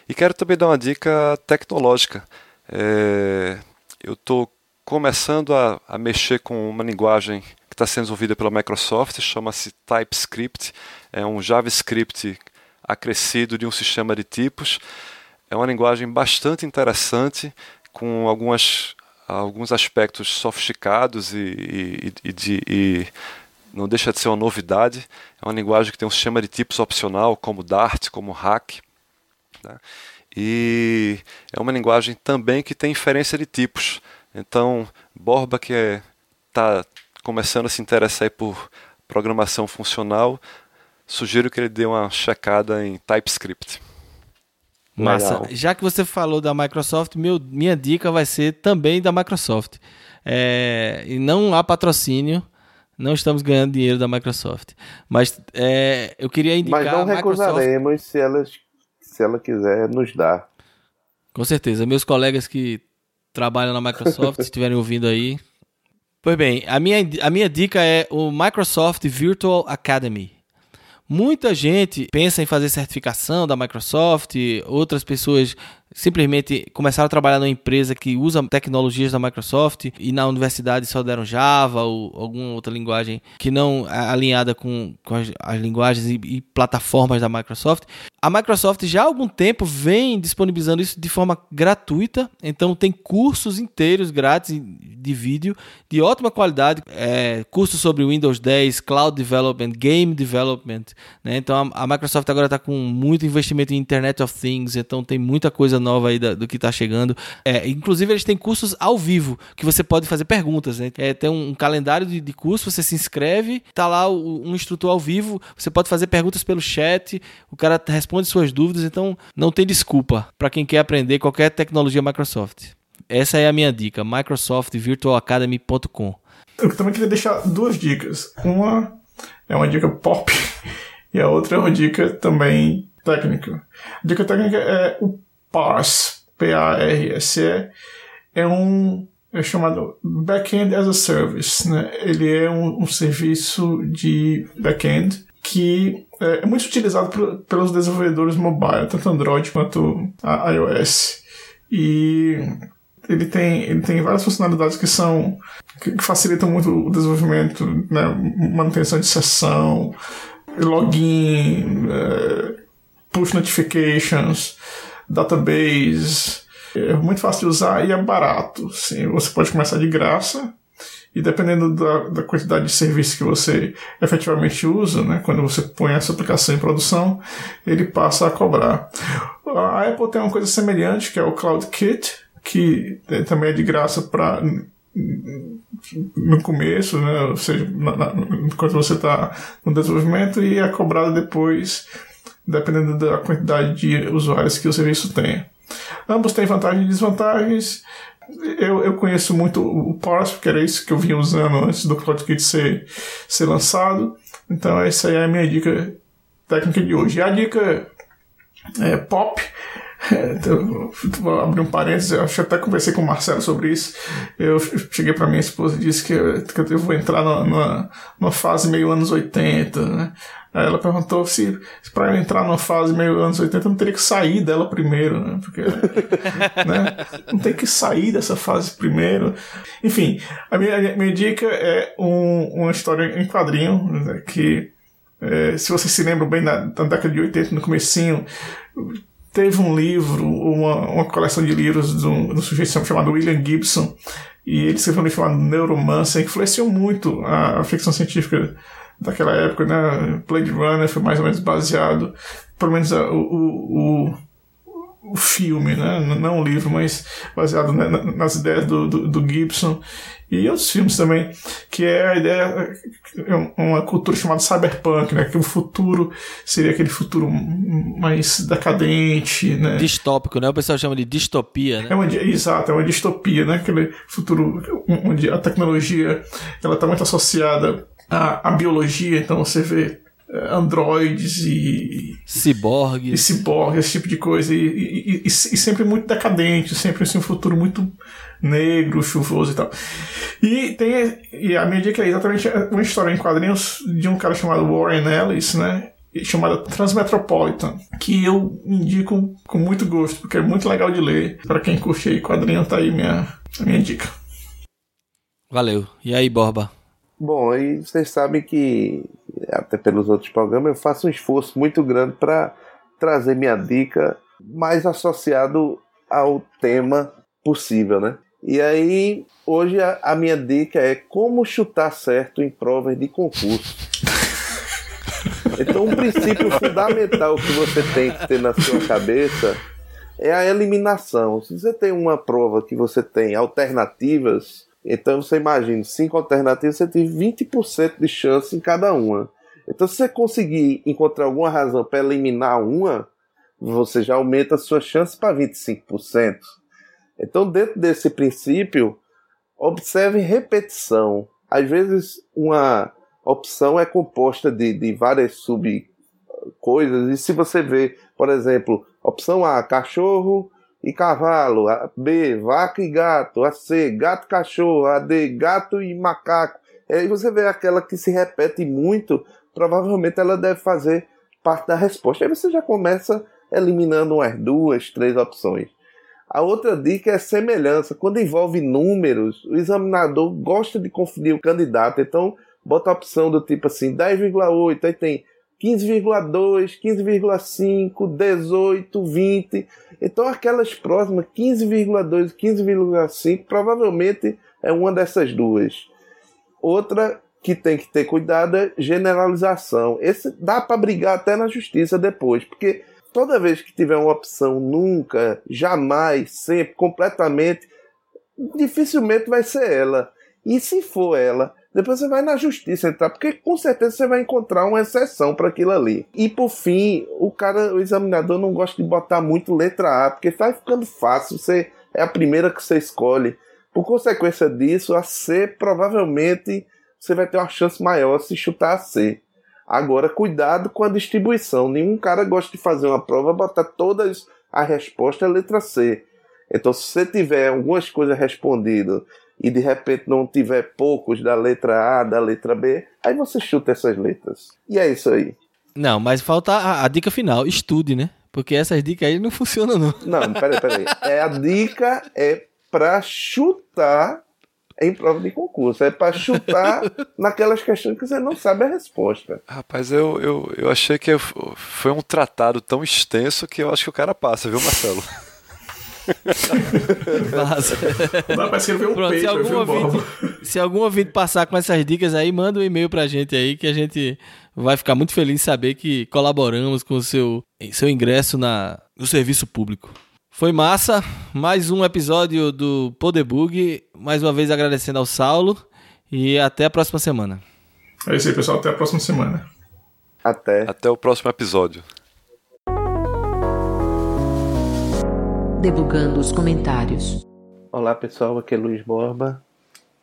E quero também dar uma dica tecnológica. É, eu estou começando a, a mexer com uma linguagem que está sendo desenvolvida pela Microsoft, chama-se TypeScript, é um JavaScript acrescido de um sistema de tipos. É uma linguagem bastante interessante, com algumas, alguns aspectos sofisticados e, e, e, de, e não deixa de ser uma novidade. É uma linguagem que tem um sistema de tipos opcional, como Dart, como Hack. Né? E é uma linguagem também que tem inferência de tipos. Então, Borba, que está é, tá começando a se interessar por programação funcional, sugiro que ele dê uma checada em TypeScript. Massa. Legal. Já que você falou da Microsoft, meu, minha dica vai ser também da Microsoft. É, e não há patrocínio, não estamos ganhando dinheiro da Microsoft. Mas é, eu queria indicar. Mas não recusaremos Microsoft... se, ela, se ela quiser nos dar. Com certeza. Meus colegas que trabalham na Microsoft, se estiverem ouvindo aí, Pois bem, a minha, a minha dica é o Microsoft Virtual Academy. Muita gente pensa em fazer certificação da Microsoft, outras pessoas simplesmente começaram a trabalhar numa empresa que usa tecnologias da Microsoft e na universidade só deram Java ou alguma outra linguagem que não é alinhada com, com as, as, linguagens e, e, plataformas da Microsoft. A Microsoft já há algum tempo vem disponibilizando isso de forma gratuita, então tem cursos inteiros grátis de vídeo de ótima qualidade, é, cursos sobre Windows 10, Cloud Development, Game Development. Né? Então a, a Microsoft agora está com muito investimento em Internet of Things, então tem muita coisa nova aí da, do que está chegando. É, inclusive, eles têm cursos ao vivo, que você pode fazer perguntas. Né? É, tem um, um calendário de, de curso, você se inscreve, tá lá o, um instrutor ao vivo, você pode fazer perguntas pelo chat, o cara responde suas dúvidas, então não tem desculpa para quem quer aprender qualquer tecnologia Microsoft. Essa é a minha dica, microsoftvirtualacademy.com. Eu também queria deixar duas dicas. Uma é uma dica pop [laughs] e a outra é uma dica também técnica. A dica técnica é o PARS, P-A-R-S-E, é um é chamado Backend as a Service. Né? Ele é um, um serviço de backend que é, é muito utilizado por, pelos desenvolvedores mobile, tanto Android quanto iOS. E ele tem, ele tem várias funcionalidades que são que, facilitam muito o desenvolvimento, né? manutenção de sessão, login, uh, push notifications, database. É muito fácil de usar e é barato. Sim, você pode começar de graça e dependendo da, da, quantidade de serviço que você efetivamente usa, né, quando você põe essa aplicação em produção, ele passa a cobrar. A Apple tem uma coisa semelhante que é o Cloud Kit, que é, também é de graça para no começo, né, ou seja, na, na, enquanto você está no desenvolvimento e é cobrado depois dependendo da quantidade de usuários que o serviço tem. Ambos têm vantagens e desvantagens. Eu, eu conheço muito o Parse, porque era isso que eu vinha usando antes do CloudKit ser, ser lançado. Então, essa é a minha dica técnica de hoje. E a dica é, pop é, [laughs] então, vou abrir um parênteses, eu acho que até conversei com o Marcelo sobre isso. Eu cheguei para minha esposa e disse que eu, que eu vou entrar numa, numa fase meio anos 80, né? Aí ela perguntou se, se para eu entrar numa fase meio anos 80 eu não teria que sair dela primeiro, né? Porque [laughs] né? não tem que sair dessa fase primeiro. Enfim, a minha, a minha dica é um, uma história em quadrinho né? que É, se você se lembra bem na, na década de 80, no comecinho, teve um livro, uma, uma coleção de livros de um, de um sujeito chamado William Gibson, e ele escreveu um livro chamado Neuromancer, que influenciou muito a, a ficção científica daquela época, né? Blade Runner foi mais ou menos baseado, pelo menos o, o, o filme, né? não o livro, mas baseado né, nas ideias do, do, do, Gibson e outros filmes também, que é a ideia, é uma cultura chamada cyberpunk, né? que o futuro seria aquele futuro mais decadente, né? Distópico, né? O pessoal chama de distopia, né? É uma, exato, é uma distopia, né? Aquele futuro onde a tecnologia ela está muito associada à, à biologia, então você vê é, androides e. Ciborgues. E ciborgues, esse tipo de coisa. E, e, e, e, sempre muito decadente, sempre assim, um futuro muito negro, chuvoso e tal. E tem. E a minha dica é exatamente uma história em quadrinhos de um cara chamado Warren Ellis, né? Chamada Transmetropolitan, que eu indico com muito gosto, porque é muito legal de ler. Para quem curte aí quadrinho, tá aí minha, minha dica. Valeu. E aí, Borba? Bom, aí vocês sabem que, até pelos outros programas, eu faço um esforço muito grande para trazer minha dica mais associado ao tema possível, né? E aí, hoje a, a minha dica é como chutar certo em provas de concurso. Então, um princípio fundamental que você tem que ter na sua cabeça é a eliminação. Se você tem uma prova que você tem alternativas, então você imagina, cinco alternativas, você tem 20% de chance em cada uma. Então se você conseguir encontrar alguma razão para eliminar uma, você já aumenta a sua chance para 25%. Então dentro desse princípio, observe repetição. Às vezes uma opção é composta de, de várias sub coisas e se você vê, por exemplo, opção A, cachorro, e cavalo, a B, vaca e gato, a C, gato e cachorro, a D, gato e macaco. Aí você vê aquela que se repete muito, provavelmente ela deve fazer parte da resposta. Aí você já começa eliminando umas duas, três opções. A outra dica é semelhança. Quando envolve números, o examinador gosta de confundir o candidato. Então, bota a opção do tipo assim, 10,8, aí tem 15,2, 15,5, 18, 20. Então aquelas próximas, 15,2 15,5, provavelmente é uma dessas duas. Outra que tem que ter cuidado é generalização. Esse dá para brigar até na justiça depois, porque toda vez que tiver uma opção nunca, jamais, sempre, completamente, dificilmente vai ser ela. E se for ela, depois você vai na justiça entrar, porque com certeza você vai encontrar uma exceção para aquilo ali. E por fim, o cara, o examinador não gosta de botar muito letra A, porque vai ficando fácil, você é a primeira que você escolhe. Por consequência disso, a C provavelmente você vai ter uma chance maior se chutar a C. Agora, cuidado com a distribuição. Nenhum cara gosta de fazer uma prova botar todas a resposta letra C. Então, se você tiver algumas coisas respondidas e de repente não tiver poucos da letra A, da letra B, aí você chuta essas letras. E é isso aí. Não, mas falta a, a dica final, estude, né? Porque essas dicas aí não [laughs] funcionam, não. Não, peraí, peraí. É, a dica é pra chutar em prova de concurso. É para chutar [laughs] naquelas questões que você não sabe a resposta. Rapaz, eu, eu, eu achei que foi um tratado tão extenso que eu acho que o cara passa, viu, Marcelo? [laughs] [laughs] Dá pra escrever um Pronto, se algum, ouvinte, se algum ouvinte passar com essas dicas aí, manda um e-mail pra gente aí que a gente vai ficar muito feliz em saber que colaboramos com o seu, seu ingresso na, no serviço público. Foi massa, mais um episódio do Podebug. Mais uma vez agradecendo ao Saulo e até a próxima semana. É isso aí, pessoal. Até a próxima semana. Até. Até o próximo episódio. Debugando os comentários. Olá pessoal, aqui é Luiz Borba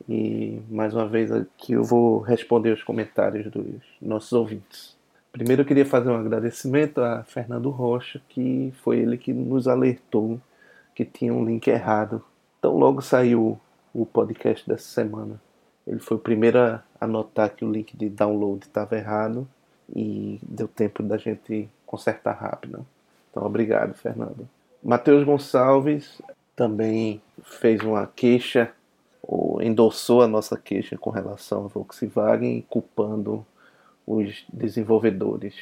e mais uma vez aqui eu vou responder os comentários dos nossos ouvintes. Primeiro eu queria fazer um agradecimento a Fernando Rocha, que foi ele que nos alertou que tinha um link errado. Então logo saiu o podcast dessa semana. Ele foi o primeiro a notar que o link de download estava errado e deu tempo da gente consertar rápido. Então obrigado, Fernando. Matheus Gonçalves também fez uma queixa, ou endossou a nossa queixa com relação ao Volkswagen, culpando os desenvolvedores.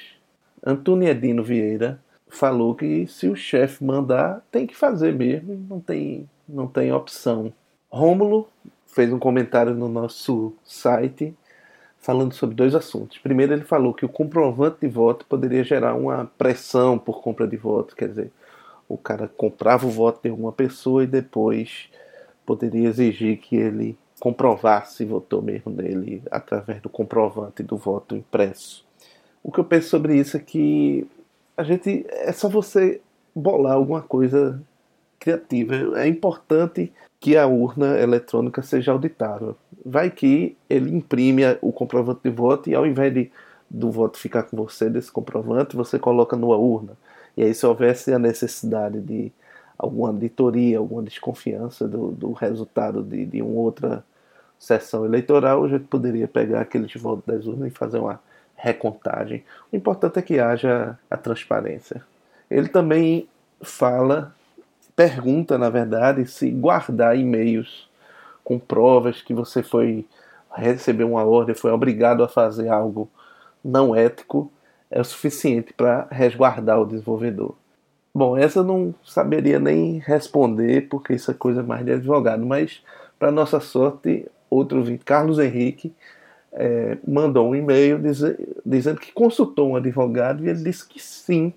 Antônio Edino Vieira falou que se o chefe mandar, tem que fazer mesmo, não tem, não tem opção. Rômulo fez um comentário no nosso site falando sobre dois assuntos. Primeiro, ele falou que o comprovante de voto poderia gerar uma pressão por compra de voto, quer dizer, o cara comprava o voto de alguma pessoa e depois poderia exigir que ele comprovasse se votou mesmo nele através do comprovante do voto impresso. O que eu penso sobre isso é que a gente é só você bolar alguma coisa criativa. É importante que a urna eletrônica seja auditável. Vai que ele imprime o comprovante de voto e ao invés de, do voto ficar com você desse comprovante, você coloca numa urna. E aí se houvesse a necessidade de alguma auditoria, alguma desconfiança do, do resultado de, de uma outra sessão eleitoral, a gente poderia pegar aqueles votos das urnas e fazer uma recontagem. O importante é que haja a transparência. Ele também fala, pergunta, na verdade, se guardar e-mails com provas que você foi receber uma ordem, foi obrigado a fazer algo não ético, é o suficiente para resguardar o desenvolvedor. Bom, essa eu não saberia nem responder, porque isso é coisa mais de advogado, mas para nossa sorte, outro ouvinte, Carlos Henrique, é, mandou um e-mail dizendo que consultou um advogado e ele disse que sim.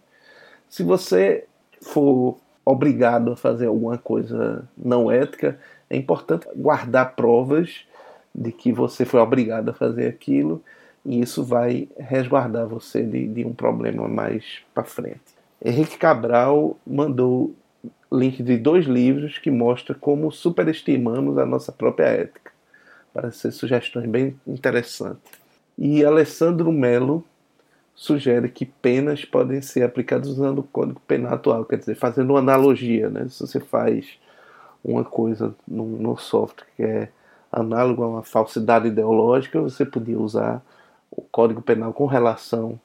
Se você for obrigado a fazer alguma coisa não ética, é importante guardar provas de que você foi obrigado a fazer aquilo e isso vai resguardar você de, de um problema mais para frente. Henrique Cabral mandou link de dois livros que mostram como superestimamos a nossa própria ética. Parece ser sugestões bem interessantes. E Alessandro Melo sugere que penas podem ser aplicadas usando o Código Penal atual, quer dizer, fazendo uma analogia. Né? Se você faz uma coisa no, no software que é análogo a uma falsidade ideológica, você podia usar o Código Penal com relação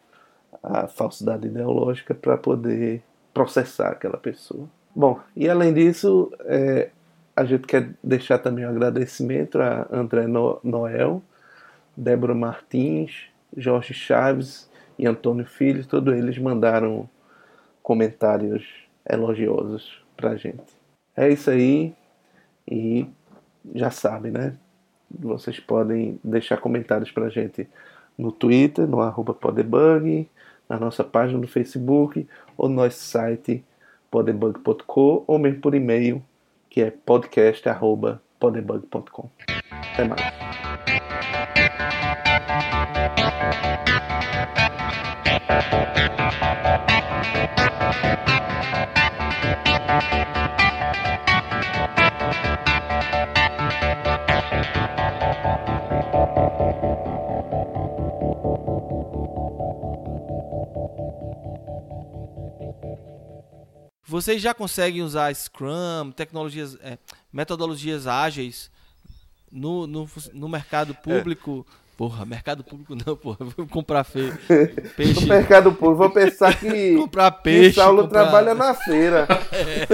à falsidade ideológica para poder processar aquela pessoa. Bom, e além disso, é, a gente quer deixar também um agradecimento a André Noel, Débora Martins, Jorge Chaves e Antônio Filho, todos eles mandaram comentários elogiosos pra gente. É isso aí e já sabe, né? Vocês podem deixar comentários pra gente no Twitter, no arroba podebug, na nossa página no Facebook ou no nosso site podebug.com ou mesmo por e-mail que é podcast.podebug.com. Até mais. Vocês já conseguem usar Scrum, tecnologias, é, metodologias ágeis no, no, no mercado é. público? É. Porra, mercado público não, [laughs] porra. Vou comprar fe... [laughs] peixe. No mercado público, vou pensar que. [laughs] comprar peixe. Que Saulo comprar... trabalha na feira. É.